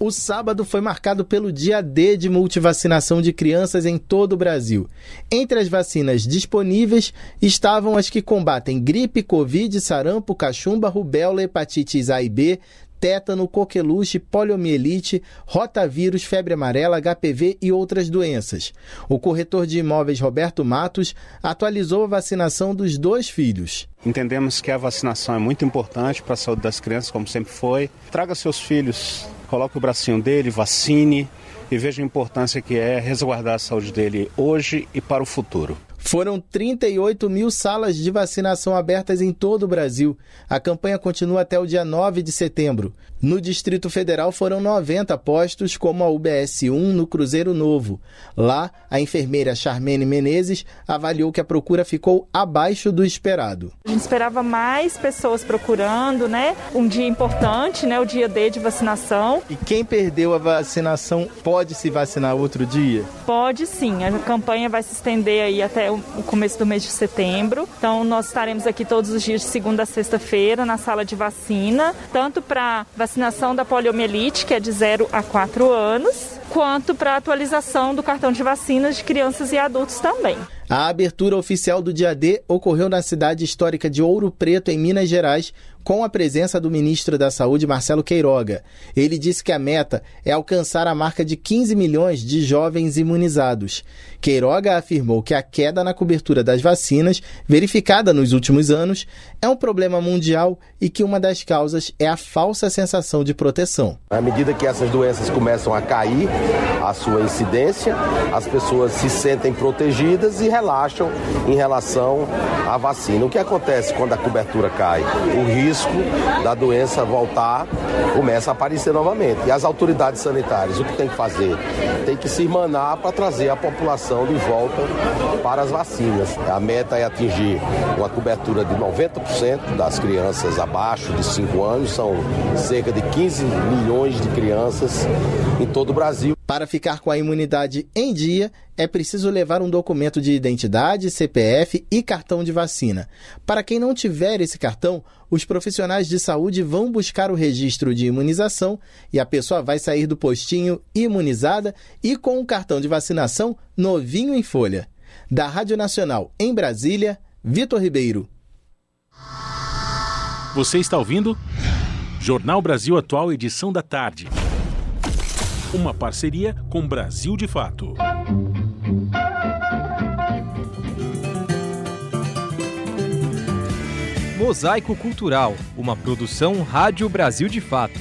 O sábado foi marcado pelo dia D de multivacinação de crianças em todo o Brasil. Entre as vacinas disponíveis estavam as que combatem gripe, covid, sarampo, cachumba, rubéola, hepatites A e B, tétano, coqueluche, poliomielite, rotavírus, febre amarela, HPV e outras doenças. O corretor de imóveis Roberto Matos atualizou a vacinação dos dois filhos. Entendemos que a vacinação é muito importante para a saúde das crianças, como sempre foi. Traga seus filhos, coloque o bracinho dele, vacine e veja a importância que é resguardar a saúde dele hoje e para o futuro. Foram 38 mil salas de vacinação abertas em todo o Brasil. A campanha continua até o dia 9 de setembro. No Distrito Federal foram 90 postos, como a UBS 1 no Cruzeiro Novo. Lá, a enfermeira Charmene Menezes avaliou que a procura ficou abaixo do esperado. A gente esperava mais pessoas procurando, né? Um dia importante, né? O dia D de vacinação. E quem perdeu a vacinação pode se vacinar outro dia? Pode sim. A campanha vai se estender aí até o o começo do mês de setembro. Então, nós estaremos aqui todos os dias de segunda a sexta-feira na sala de vacina, tanto para vacinação da poliomielite, que é de 0 a 4 anos, quanto para atualização do cartão de vacinas de crianças e adultos também. A abertura oficial do dia D ocorreu na cidade histórica de Ouro Preto, em Minas Gerais, com a presença do ministro da Saúde, Marcelo Queiroga. Ele disse que a meta é alcançar a marca de 15 milhões de jovens imunizados. Queiroga afirmou que a queda na cobertura das vacinas, verificada nos últimos anos, é um problema mundial e que uma das causas é a falsa sensação de proteção. À medida que essas doenças começam a cair, a sua incidência, as pessoas se sentem protegidas e relaxam em relação à vacina. O que acontece quando a cobertura cai? O risco da doença voltar começa a aparecer novamente. E as autoridades sanitárias, o que tem que fazer? Tem que se irmanar para trazer a população de volta para as vacinas. A meta é atingir uma cobertura de 90% das crianças abaixo de 5 anos, são cerca de 15 milhões de crianças em todo o Brasil. Para ficar com a imunidade em dia, é preciso levar um documento de identidade, CPF e cartão de vacina. Para quem não tiver esse cartão, os profissionais de saúde vão buscar o registro de imunização e a pessoa vai sair do postinho imunizada e com o cartão de vacinação novinho em folha. Da Rádio Nacional em Brasília, Vitor Ribeiro. Você está ouvindo? Jornal Brasil Atual, edição da tarde. Uma parceria com Brasil de Fato. Mosaico Cultural, uma produção Rádio Brasil de Fato.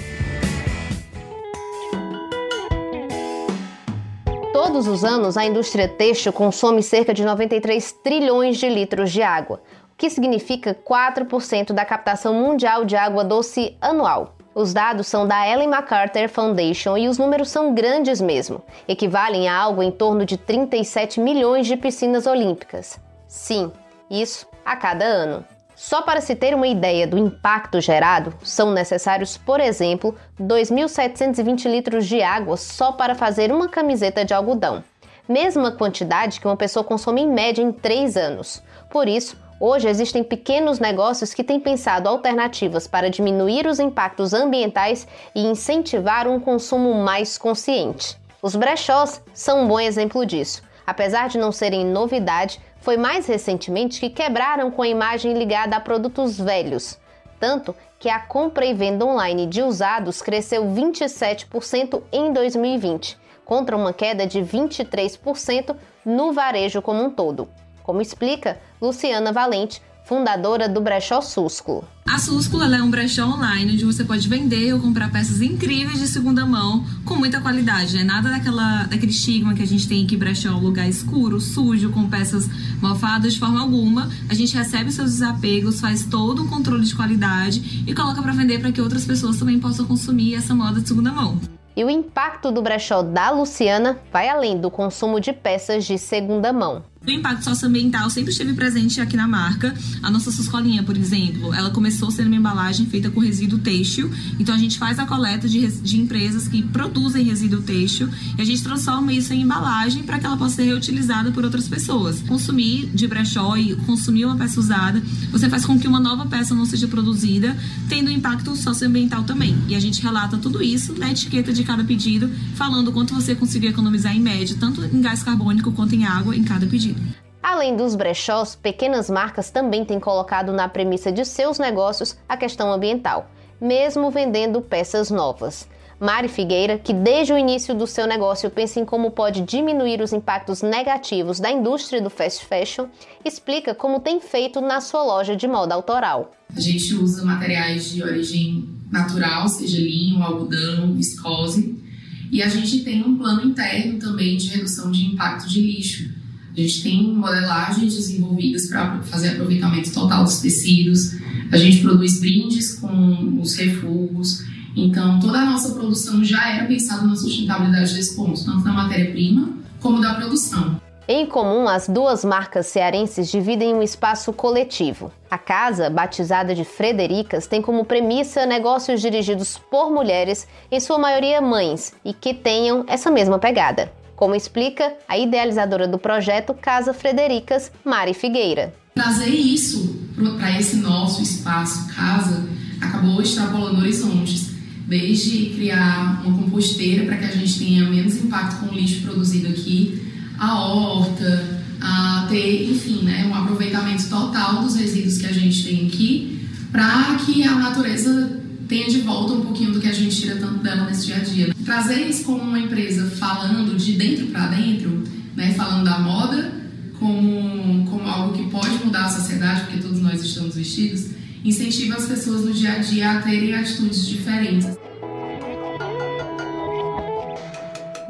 Todos os anos, a indústria têxtil consome cerca de 93 trilhões de litros de água, o que significa 4% da captação mundial de água doce anual. Os dados são da Ellen MacArthur Foundation e os números são grandes mesmo, equivalem a algo em torno de 37 milhões de piscinas olímpicas. Sim, isso a cada ano. Só para se ter uma ideia do impacto gerado, são necessários, por exemplo, 2.720 litros de água só para fazer uma camiseta de algodão, mesma quantidade que uma pessoa consome em média em 3 anos. Por isso, Hoje existem pequenos negócios que têm pensado alternativas para diminuir os impactos ambientais e incentivar um consumo mais consciente. Os brechós são um bom exemplo disso. Apesar de não serem novidade, foi mais recentemente que quebraram com a imagem ligada a produtos velhos. Tanto que a compra e venda online de usados cresceu 27% em 2020, contra uma queda de 23% no varejo como um todo como explica Luciana Valente, fundadora do Brechó Súsculo. A Súsculo é um brechó online onde você pode vender ou comprar peças incríveis de segunda mão com muita qualidade, né? Nada daquela, daquele estigma que a gente tem que brechó é um lugar escuro, sujo, com peças mofadas de forma alguma. A gente recebe seus desapegos, faz todo um controle de qualidade e coloca para vender para que outras pessoas também possam consumir essa moda de segunda mão. E o impacto do brechó da Luciana vai além do consumo de peças de segunda mão. O impacto socioambiental sempre esteve presente aqui na marca. A nossa suscolinha, por exemplo, ela começou sendo uma embalagem feita com resíduo têxtil. Então a gente faz a coleta de, de empresas que produzem resíduo têxtil e a gente transforma isso em embalagem para que ela possa ser reutilizada por outras pessoas. Consumir de brechó e consumir uma peça usada, você faz com que uma nova peça não seja produzida, tendo impacto socioambiental também. E a gente relata tudo isso na etiqueta de cada pedido, falando quanto você conseguiu economizar em média, tanto em gás carbônico quanto em água em cada pedido. Além dos brechós, pequenas marcas também têm colocado na premissa de seus negócios a questão ambiental, mesmo vendendo peças novas. Mari Figueira, que desde o início do seu negócio pensa em como pode diminuir os impactos negativos da indústria do fast fashion, explica como tem feito na sua loja de moda autoral. A gente usa materiais de origem natural, seja linho, algodão, viscose, e a gente tem um plano interno também de redução de impacto de lixo. A gente tem modelagens desenvolvidas para fazer aproveitamento total dos tecidos. A gente produz brindes com os refugos. Então, toda a nossa produção já era pensada na sustentabilidade desse ponto, tanto da matéria-prima como da produção. Em comum, as duas marcas cearenses dividem um espaço coletivo. A casa, batizada de Fredericas, tem como premissa negócios dirigidos por mulheres, em sua maioria mães, e que tenham essa mesma pegada. Como explica a idealizadora do projeto Casa Fredericas, Mari Figueira. Trazer isso para esse nosso espaço, casa, acabou extrapolando horizontes, desde criar uma composteira para que a gente tenha menos impacto com o lixo produzido aqui, a horta, a ter, enfim, né, um aproveitamento total dos resíduos que a gente tem aqui, para que a natureza tenha de volta um pouquinho do que a gente tira tanto dela nesse dia a dia. Trazer isso como uma empresa falando de dentro para dentro, né, falando da moda como, como algo que pode mudar a sociedade, porque todos nós estamos vestidos, incentiva as pessoas no dia a dia a terem atitudes diferentes.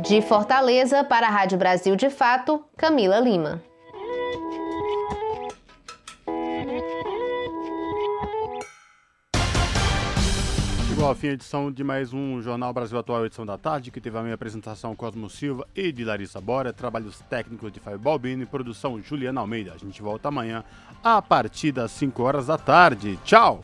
De Fortaleza, para a Rádio Brasil de Fato, Camila Lima. Chegou ao fim a edição de mais um Jornal Brasil Atual, edição da tarde, que teve a minha apresentação Cosmo Silva e de Larissa Bora, trabalhos técnicos de Fábio Balbino e produção Juliana Almeida. A gente volta amanhã a partir das 5 horas da tarde. Tchau!